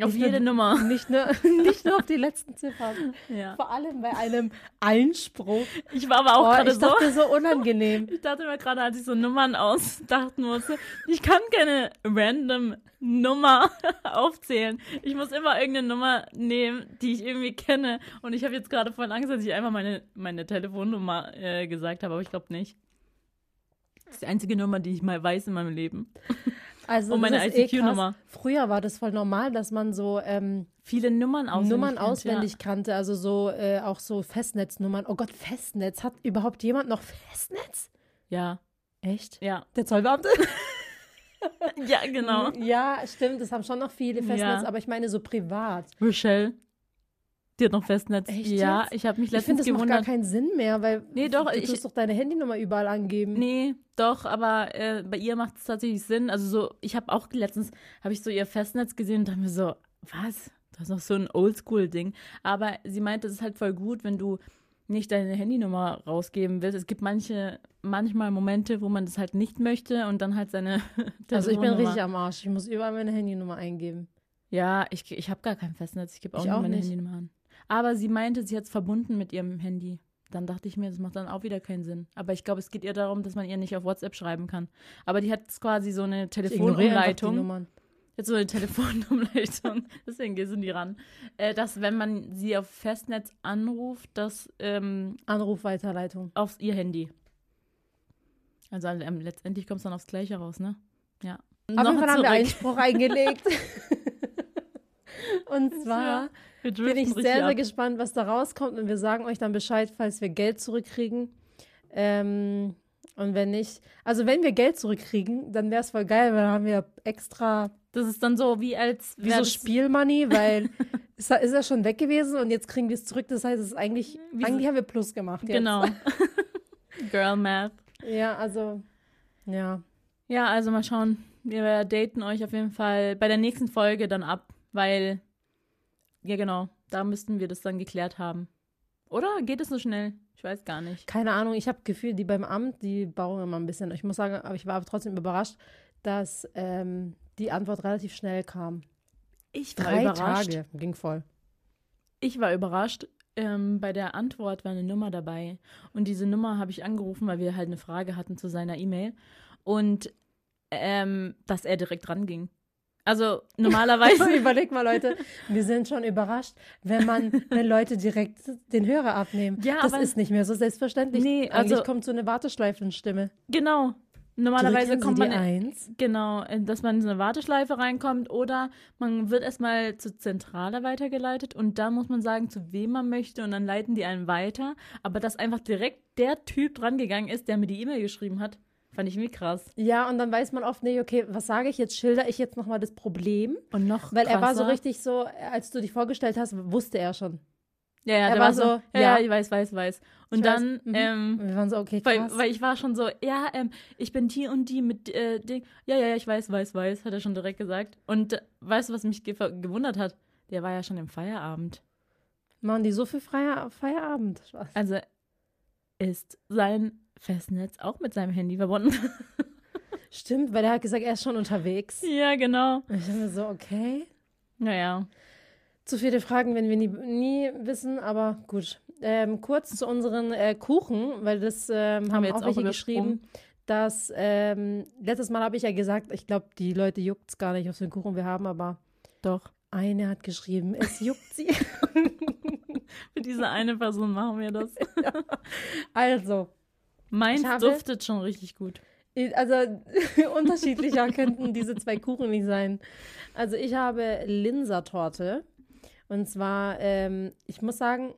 Auf Nicht nur jede die- Nummer. Nicht nur, nicht nur auf die letzten Ziffern. Ja. Vor allem bei einem Einspruch. Ich war aber auch gerade ich so. dachte so unangenehm. Ich dachte mir gerade, als ich so Nummern ausdachten musste, ich kann keine random Nummer aufzählen. Ich muss immer irgendeine Nummer nehmen, die ich irgendwie kenne. Und ich habe jetzt gerade voll Angst, dass ich einfach meine, meine Telefonnummer äh, gesagt habe, aber ich glaube nicht. Das ist die einzige Nummer, die ich mal weiß in meinem Leben. Also Und meine eh ICQ-Nummer. krass. Früher war das voll normal, dass man so ähm, Viele Nummern auswendig Nummern auswendig kannte, also so äh, auch so Festnetznummern. Oh Gott, Festnetz. Hat überhaupt jemand noch Festnetz? Ja, Echt? ja, ja, Der Zollbeamte? ja, genau. Ja, stimmt, das haben schon noch viele Festnetz, Ja. aber ich meine so privat. Rochelle, die hat noch Festnetz. Echt ja, jetzt? ich habe mich Ich finde, letztens das macht gar gewundert. keinen Sinn mehr, weil Nee, doch, du ich- tust doch deine Handynummer überall angeben. Nee, doch, aber äh, bei ihr macht es tatsächlich Sinn. Also so, ich habe auch letztens, habe ich so ihr Festnetz gesehen und dachte mir so, was? Das ist noch so ein Oldschool-Ding. Aber sie meinte, es ist halt voll gut, wenn du nicht deine Handynummer rausgeben willst. Es gibt manche, manchmal Momente, wo man das halt nicht möchte und dann halt seine Also ich bin richtig am Arsch. Ich muss überall meine Handynummer eingeben. Ja, ich, ich habe gar kein Festnetz. Ich gebe auch Ich nur auch meine nicht. Handynummer an. Aber sie meinte, sie hat es verbunden mit ihrem Handy. Dann dachte ich mir, das macht dann auch wieder keinen Sinn. Aber ich glaube, es geht ihr darum, dass man ihr nicht auf WhatsApp schreiben kann. Aber die hat quasi so eine Telefonumleitung. Jetzt so eine Telefonumleitung. Deswegen sind die ran. Äh, dass, wenn man sie auf Festnetz anruft, das ähm, Anrufweiterleitung. auf ihr Handy. Also ähm, letztendlich kommt es dann aufs Gleiche raus, ne? Ja. Auf jeden Fall haben wir. Einspruch eingelegt. Und zwar Wir bin ich sehr, sehr ab. gespannt, was da rauskommt. Und wir sagen euch dann Bescheid, falls wir Geld zurückkriegen. Ähm, und wenn nicht, also wenn wir Geld zurückkriegen, dann wäre es voll geil, weil dann haben wir extra Das ist dann so, wie als wie so Spielmoney, weil ist, ist er schon weg gewesen und jetzt kriegen wir es zurück. Das heißt, es ist eigentlich, Wie so- eigentlich haben wir Plus gemacht. Jetzt. Genau. Girl Math. Ja, also, ja. Ja, also mal schauen. Wir daten euch auf jeden Fall bei der nächsten Folge dann ab, weil, ja genau, da müssten wir das dann geklärt haben. Oder geht es so schnell? Ich weiß gar nicht. Keine Ahnung, ich habe Gefühl, die beim Amt, die bauen immer ein bisschen. Ich muss sagen, aber ich war aber trotzdem überrascht, dass ähm, die Antwort relativ schnell kam. Ich war Drei überrascht. Tage, ging voll. Ich war überrascht. Ähm, bei der Antwort war eine Nummer dabei. Und diese Nummer habe ich angerufen, weil wir halt eine Frage hatten zu seiner E-Mail. Und ähm, dass er direkt ranging. Also normalerweise. Überleg mal, Leute, wir sind schon überrascht, wenn man, wenn Leute direkt den Hörer abnehmen. Ja, das aber- ist nicht mehr so selbstverständlich. Nee, Eigentlich also- kommt so eine Warteschleifenstimme. genau. Normalerweise kommt man. die Eins. Genau, dass man in so eine Warteschleife reinkommt oder man wird erstmal zur Zentrale weitergeleitet und da muss man sagen, zu wem man möchte und dann leiten die einen weiter. Aber dass einfach direkt der Typ dran gegangen ist, der mir die E-Mail geschrieben hat, fand ich irgendwie krass. Ja, und dann weiß man oft nicht, okay, was sage ich jetzt? Schilder ich jetzt nochmal das Problem? Und noch Weil er war so krasser- richtig so, als du dich vorgestellt hast, wusste er schon. Ja, ja, er der war so, so, ja, ja. ich weiß, weiß, weiß. Und Ich dann, weiß, mhm. ähm, wir waren so, okay, weil, krass. weil ich war schon so, ja, ähm, ich bin die und die mit äh, Ding. Ja, ja, ja, ich weiß, weiß, weiß, hat er schon direkt gesagt. Und äh, weißt du, was mich ge gewundert hat? Der war ja schon im Feierabend. Machen die so viel freier Feierabend? Spaß. Also ist sein Festnetz auch mit seinem Handy verbunden. Stimmt, weil er hat gesagt, er ist schon unterwegs. ja, genau. Und ich dachte mir so, okay. Naja. Zu viele Fragen, wenn wir nie, nie wissen, aber gut. Ähm, kurz zu unseren äh, Kuchen, weil das ähm, haben wir jetzt auch auch welche geschrieben, dass ähm, letztes Mal habe ich ja gesagt, ich glaube, die Leute juckt es gar nicht, was für einen Kuchen wir haben, aber Doch. eine hat geschrieben, es juckt sie. Für diese eine Person machen wir das. also, Meins habe- duftet schon richtig gut. Also unterschiedlicher könnten diese zwei Kuchen nicht sein. Also ich habe Linsertorte. Und zwar, ähm, ich muss sagen,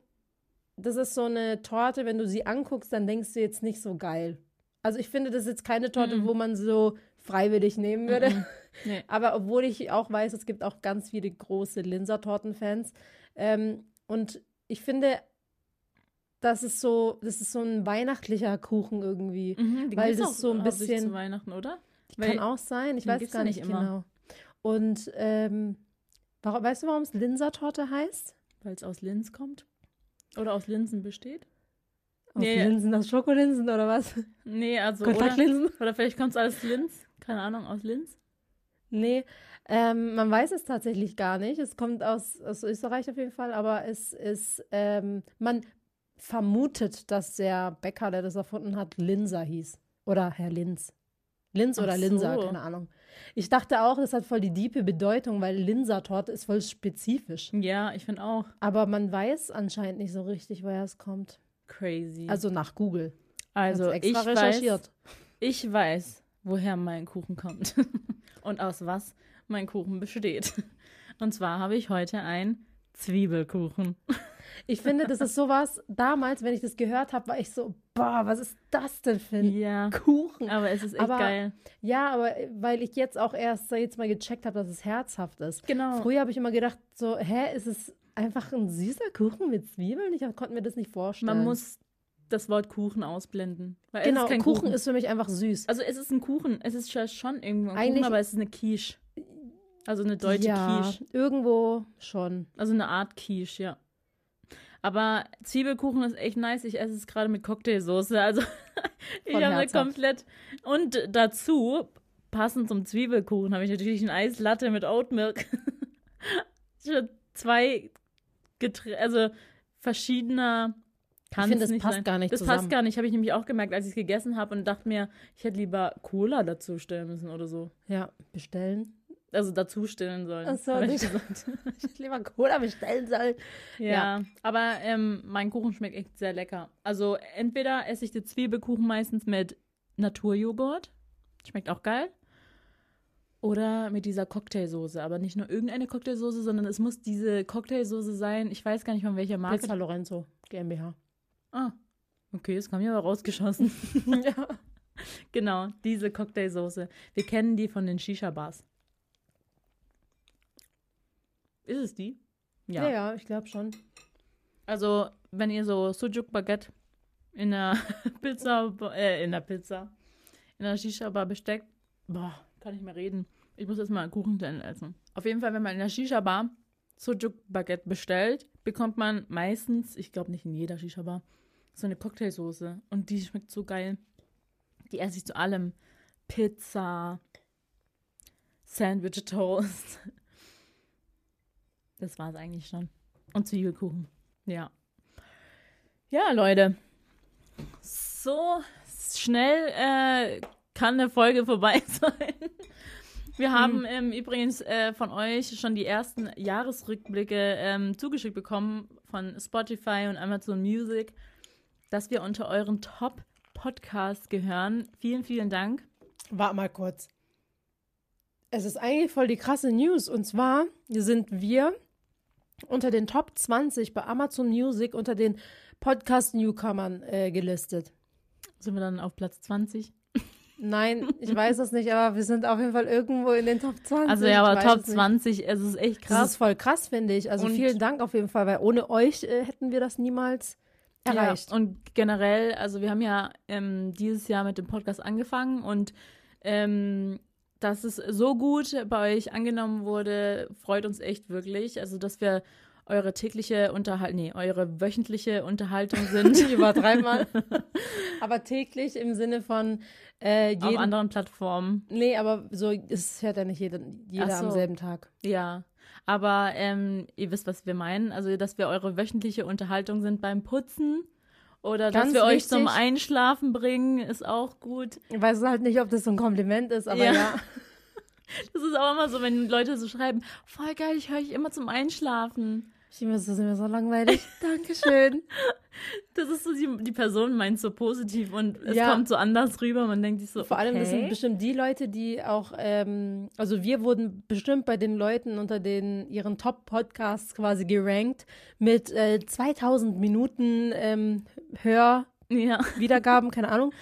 das ist so eine Torte, wenn du sie anguckst, dann denkst du jetzt nicht so geil. Also ich finde, das ist jetzt keine Torte, Mhm. wo man so freiwillig nehmen würde. Mhm. Nee. Aber obwohl ich auch weiß, es gibt auch ganz viele große Linsertorten-Fans. Ähm, und ich finde, das ist so, das ist so ein weihnachtlicher Kuchen irgendwie. Mhm, Weil das auch so ein bisschen- zu Weihnachten, oder? Kann Weil- auch sein, ich weiß gar nicht, nicht immer. genau. Und ähm, warum, weißt du, warum es Linsertorte heißt? Weil es aus Linz kommt? Oder aus Linsen besteht? Aus Nee. Linsen, aus Schokolinsen oder was? Nee, also. Oder, Kontaktlinsen? oder vielleicht kommt es aus Linz? Keine Ahnung, aus Linz? Nee, ähm, man weiß es tatsächlich gar nicht. Es kommt aus, aus Österreich auf jeden Fall, aber es ist, ähm, man vermutet, dass der Bäcker, der das erfunden hat, Linser hieß. Oder Herr Linz. Linz oder so. keine Ahnung. Ich dachte auch, das hat voll die diepe Bedeutung, weil Linsertorte ist voll spezifisch. Ja, ich finde auch. Aber man weiß anscheinend nicht so richtig, woher es kommt. Crazy. Also nach Google. also ich weiß, recherchiert. ich weiß, woher mein Kuchen kommt. Und aus was mein Kuchen besteht. Und zwar habe ich heute einen Zwiebelkuchen. Ich finde, das ist sowas, damals, wenn ich das gehört habe, war ich so, boah, was ist das denn für ein Ja. Kuchen? Aber es ist echt Aber- geil. Ja, aber weil ich jetzt auch erst jetzt mal gecheckt habe, dass es herzhaft ist. Genau. Früher habe ich immer gedacht, so, hä, ist es einfach ein süßer Kuchen mit Zwiebeln? Ich konnte mir das nicht vorstellen. Man muss das Wort Kuchen ausblenden. Weil Genau, es ist kein Kuchen, Kuchen. ist für mich einfach süß. Also es ist ein Kuchen. Es ist schon- schon irgendwo ein Eigentlich- Kuchen, aber es ist eine Quiche. Also eine deutsche ja, Quiche. irgendwo schon. Also eine Art Quiche, ja. Aber Zwiebelkuchen ist echt nice. Ich esse es gerade mit Cocktailsoße. Also ich habe herzhaft. komplett. Und dazu, passend zum Zwiebelkuchen, habe ich natürlich ein Eislatte mit Oatmilk. Zwei Geträ also verschiedener kann finde, es das passt sein. gar nicht Das zusammen. passt gar nicht, habe ich nämlich auch gemerkt, als ich es gegessen habe und dachte mir, ich hätte lieber Cola dazu stellen müssen oder so. Ja, bestellen. Also dazu stellen sollen. Ach so, hab ich gesagt. Ich lieber Cola bestellen sollen. Ja, aber ähm, mein Kuchen schmeckt echt sehr lecker. Also entweder esse ich den Zwiebelkuchen meistens mit Naturjoghurt, schmeckt auch geil, oder mit dieser Cocktailsoße. Aber nicht nur irgendeine Cocktailsoße, sondern es muss diese Cocktailsoße sein. Ich weiß gar nicht von welcher Marke. Pizza Lorenzo GmbH. Ah, okay, das kam mir aber rausgeschossen. ja. genau, diese Cocktailsoße. Wir kennen die von den Shisha-Bars. Ist es die? ja, ja, ich glaube schon. Also, wenn ihr so Sujuk Baguette in der Pizza, äh, in der Pizza, in der Shisha-Bar besteckt, boah, kann ich mehr reden. Ich muss jetzt mal einen Kuchen zu Ende essen. Auf jeden Fall, wenn man in der Shisha-Bar Sujuk Baguette bestellt, bekommt man meistens, ich glaube nicht in jeder Shisha-Bar, so eine Cocktailsoße. Und die schmeckt so geil. Die esse ich zu allem. Pizza, Sandwich Toast. Das war es eigentlich schon. Und Zwiebelkuchen. Ja. Ja, Leute. So schnell äh, kann eine Folge vorbei sein. Wir haben ähm, übrigens äh, von euch schon die ersten Jahresrückblicke ähm, zugeschickt bekommen von Spotify und Amazon Music, dass wir unter euren Top-Podcasts gehören. Vielen, vielen Dank. Warte mal kurz. Es ist eigentlich voll die krasse News. Und zwar sind wir unter den Top 20 bei Amazon Music unter den Podcast-Newcomern äh, gelistet. Sind wir dann auf Platz 20? Nein, ich weiß es nicht, aber wir sind auf jeden Fall irgendwo in den Top 20. Also ja, aber Top es nicht. 20, es ist echt Das krass. ist voll krass, finde ich. Also Und- vielen Dank auf jeden Fall, weil ohne euch äh, hätten wir das niemals erreicht. Ja, und generell, also wir haben ja ähm, dieses Jahr mit dem Podcast angefangen und ähm, dass es so gut bei euch angenommen wurde, freut uns echt wirklich. Also, dass wir eure tägliche Unterhaltung, nee, eure wöchentliche Unterhaltung sind Ich übertreibe mal. aber täglich im Sinne von äh, auf jeden. anderen Plattformen. Nee, aber so, es hört ja nicht jeder, jeder so. am selben Tag. Ja, aber ähm, ihr wisst, was wir meinen. Also, dass wir eure wöchentliche Unterhaltung sind beim Putzen oder Ganz dass wir euch zum wichtig. Einschlafen bringen, ist auch gut. Ich weiß halt nicht, ob das so ein Kompliment ist, aber Ja. ja. Das ist auch immer so, wenn Leute so schreiben, voll geil, ich höre dich immer zum Einschlafen. Ich muss das ist mir so langweilig. Dankeschön. Das ist so, die, die Person meint so positiv und es Ja. kommt so anders rüber. Man denkt sich so, Vor allem, das sind okay. bestimmt die Leute, die auch, ähm, also wir wurden bestimmt bei den Leuten unter den ihren Top-Podcasts quasi gerankt mit äh, 2000 Minuten ähm, Hörwiedergaben, Ja, keine Ahnung.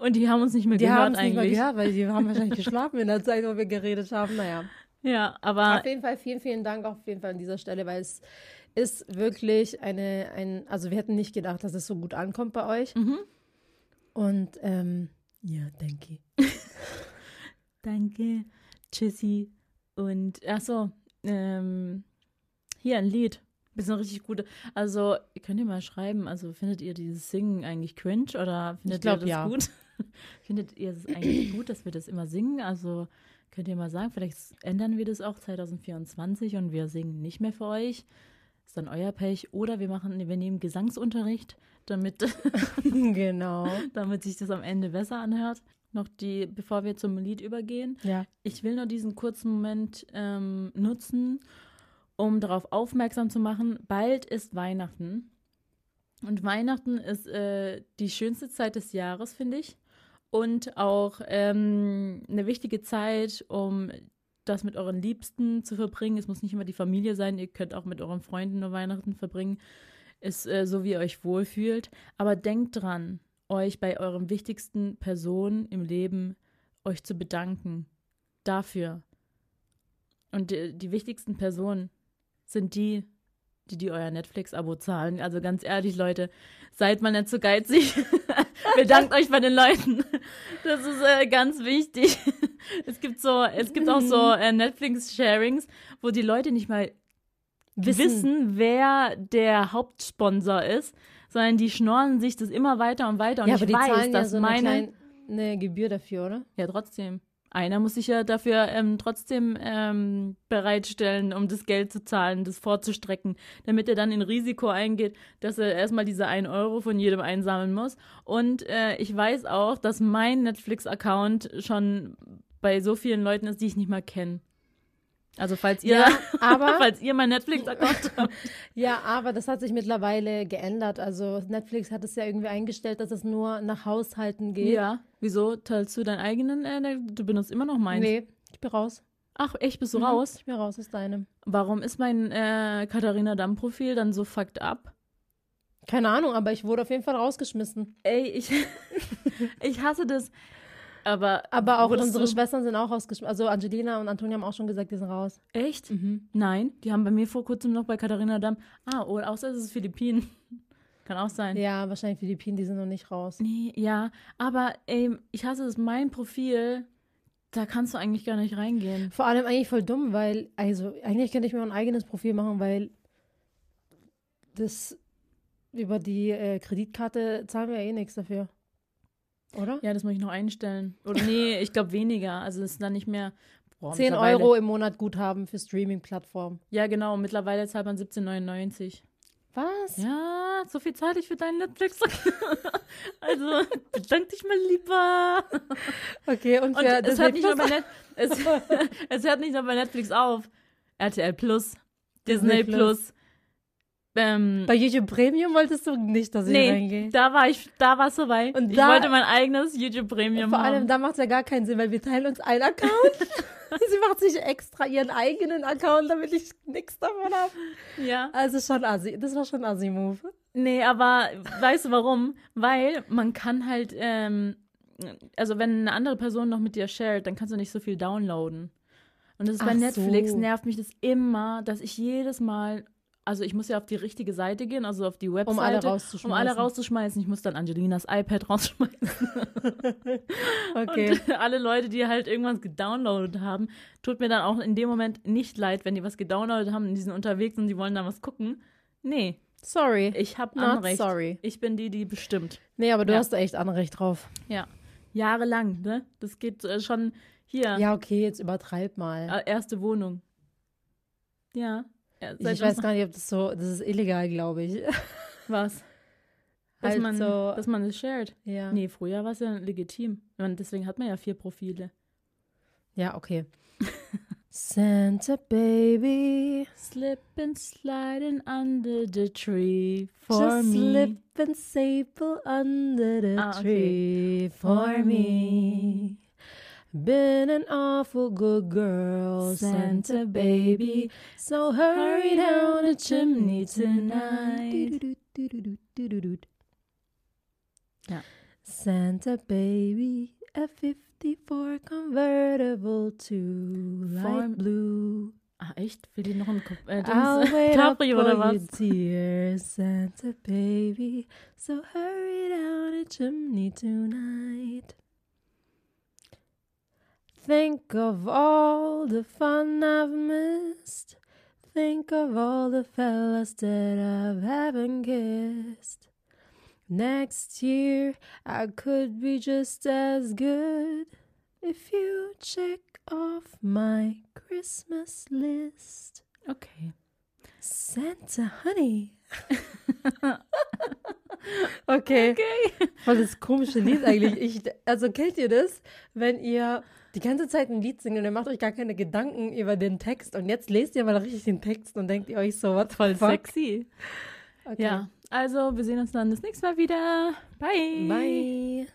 und die haben uns nicht mehr Die haben gehört es nicht eigentlich. gehört, weil die haben wahrscheinlich geschlafen in der Zeit, wo wir geredet haben. Naja. Ja, aber Auf jeden Fall vielen, vielen Dank auf jeden Fall an dieser Stelle, weil es ist wirklich eine, ein, also wir hätten nicht gedacht, dass es so gut ankommt bei euch. Mhm. Und ähm, ja, danke. danke, tschüssi. Und ach so, ähm, hier ein Lied. Bisschen richtig gute. Also, könnt ihr mal schreiben, also findet ihr dieses Singen eigentlich cringe oder findet glaub, ihr das ja. gut? findet ihr es eigentlich gut, dass wir das immer singen? Also, könnt ihr mal sagen, vielleicht ändern wir das auch 2024 und wir singen nicht mehr für euch. Ist dann euer Pech. Oder wir machen, wir nehmen Gesangsunterricht, damit genau. damit sich das am Ende besser anhört. Noch die, bevor wir zum Lied übergehen. Ja. Ich will nur diesen kurzen Moment ähm, nutzen, um darauf aufmerksam zu machen. Bald ist Weihnachten. Und Weihnachten ist äh, die schönste Zeit des Jahres, finde ich. Und auch ähm, eine wichtige Zeit, um das mit euren Liebsten zu verbringen. Es muss nicht immer die Familie sein, ihr könnt auch mit euren Freunden nur Weihnachten verbringen. Ist äh, so, wie ihr euch wohlfühlt. Aber denkt dran, euch bei euren wichtigsten Personen im Leben euch zu bedanken. Dafür. Und die, die wichtigsten Personen sind die, die, die euer Netflix-Abo zahlen. Also ganz ehrlich, Leute, seid mal nicht so geizig. Bedankt euch bei den Leuten. Das ist äh, ganz wichtig. Es gibt so, es gibt auch so äh, Netflix-Sharings, wo die Leute nicht mal Wissen. wissen, wer der Hauptsponsor ist, sondern die schnorren sich das immer weiter und weiter. Und ja, ich aber die weiß, zahlen ja dass so eine, meine. kleine, eine Gebühr dafür, oder? Ja, trotzdem. Einer muss sich ja dafür ähm, trotzdem ähm, bereitstellen, um das Geld zu zahlen, das vorzustrecken, damit er dann in Risiko eingeht, dass er erstmal diese 1 Euro von jedem einsammeln muss. Und äh, ich weiß auch, dass mein Netflix-Account schon bei so vielen Leuten ist, die ich nicht mal kenne. Also falls ihr, Ja, aber- falls ihr mein Netflix-Account habt. Ja, aber das hat sich mittlerweile geändert. Also Netflix hat es ja irgendwie eingestellt, dass es nur nach Haushalten geht. Ja. Wieso teilst du deinen eigenen? Äh, du benutzt immer noch meinen. Nee, ich bin raus. Ach, echt, bist du Mhm, raus? Ich bin raus aus deinem. Warum ist mein äh, Katharina Damm-Profil dann so fucked up? Keine Ahnung, aber ich wurde auf jeden Fall rausgeschmissen. Ey, ich, ich hasse das. Aber, Aber auch unsere du- Schwestern sind auch rausgeschmissen. Also Angelina und Antonia haben auch schon gesagt, die sind raus. Echt? Mhm. Nein, die haben bei mir vor kurzem noch bei Katharina Damm. Ah, oder außer es ist Philippinen. Kann auch sein. Ja, wahrscheinlich Philippinen, die sind noch nicht raus. Nee, ja, aber ey, ich hasse es, mein Profil, da kannst du eigentlich gar nicht reingehen. Vor allem eigentlich voll dumm, weil, also eigentlich könnte ich mir ein eigenes Profil machen, weil das über die äh, Kreditkarte zahlen wir ja eh nichts dafür. Oder? Ja, das muss ich noch einstellen. Oder nee, ich glaube weniger. Also es ist dann nicht mehr. Boah, 10 mittlerweile- Euro im Monat Guthaben für Streaming-Plattformen. Ja, genau. Mittlerweile zahlt man 17,99. Was? Ja, so viel zahle ich für deinen Netflix. also, bedank dich mal lieber. Okay, und, Und für es, hört nicht nur bei? Net es, es hört nicht nur bei Netflix auf. RTL Plus, Disney Plus. Ähm, Bei YouTube Premium wolltest du nicht, dass ich nee, reingehe. da war ich, da war es vorbei. Und ich da- wollte mein eigenes YouTube Premium Vor haben. allem, da macht es ja gar keinen Sinn, weil wir teilen uns einen Account. Sie macht sich extra ihren eigenen Account, damit ich nichts davon habe. ja. Also schon assi. Das war schon assi-Move. Nee, aber weißt du warum? Weil man kann halt, ähm, also wenn eine andere Person noch mit dir shared, dann kannst du nicht so viel downloaden. Und das ist bei Ach Netflix, so. nervt mich das immer, dass ich jedes Mal, also ich muss ja auf die richtige Seite gehen, also auf die Webseite. Um alle Um rauszuschmeißen. alle rauszuschmeißen. Ich muss dann Angelinas iPad rausschmeißen. Okay. Und alle Leute, die halt irgendwas gedownloadet haben, tut mir dann auch in dem Moment nicht leid, wenn die was gedownloadet haben und die sind unterwegs und die wollen dann was gucken. Nee, Sorry. ich habe Not Anrecht. sorry. Ich bin die, die bestimmt. Nee, aber du Ja. hast da echt Anrecht drauf. Ja. Jahrelang, ne? Das geht äh, schon hier. Ja, okay, jetzt übertreib mal. Äh, Erste Wohnung. Ja. Ja ich weiß gar nicht, ob das so, das ist illegal, glaube ich. was. Dass, Halt man, so- dass man es shared. Ja. Nee, früher war es ja legitim. Und deswegen hat man ja vier Profile. Ja, okay. Santa Baby, Slip and sliding under the tree for just me. slip and staple under the Ah, okay. tree for me. Been an awful good girl, Santa baby. So hurry down the chimney tonight. Ja. Santa baby, a 54 convertible to light blue. Ah, echt? Will die noch ein Ko- äh, I'll Dings? wait up Capri oder was? tears, Santa baby. So hurry down the chimney tonight. Think of all the fun I've missed. Think of all the fellas that I haven't kissed. Next year, I could be just as good if you check off my Christmas list. Okay. Santa Honey. okay. Okay. Voll das komische Lied eigentlich. Ich, also kennt ihr das, wenn ihr die ganze Zeit ein Lied singt und ihr macht euch gar keine Gedanken über den Text und jetzt lest ihr mal richtig den Text und denkt ihr euch so, was Voll fuck? sexy. Okay. Ja. Also, wir sehen uns dann das nächste Mal wieder. Bye. Bye.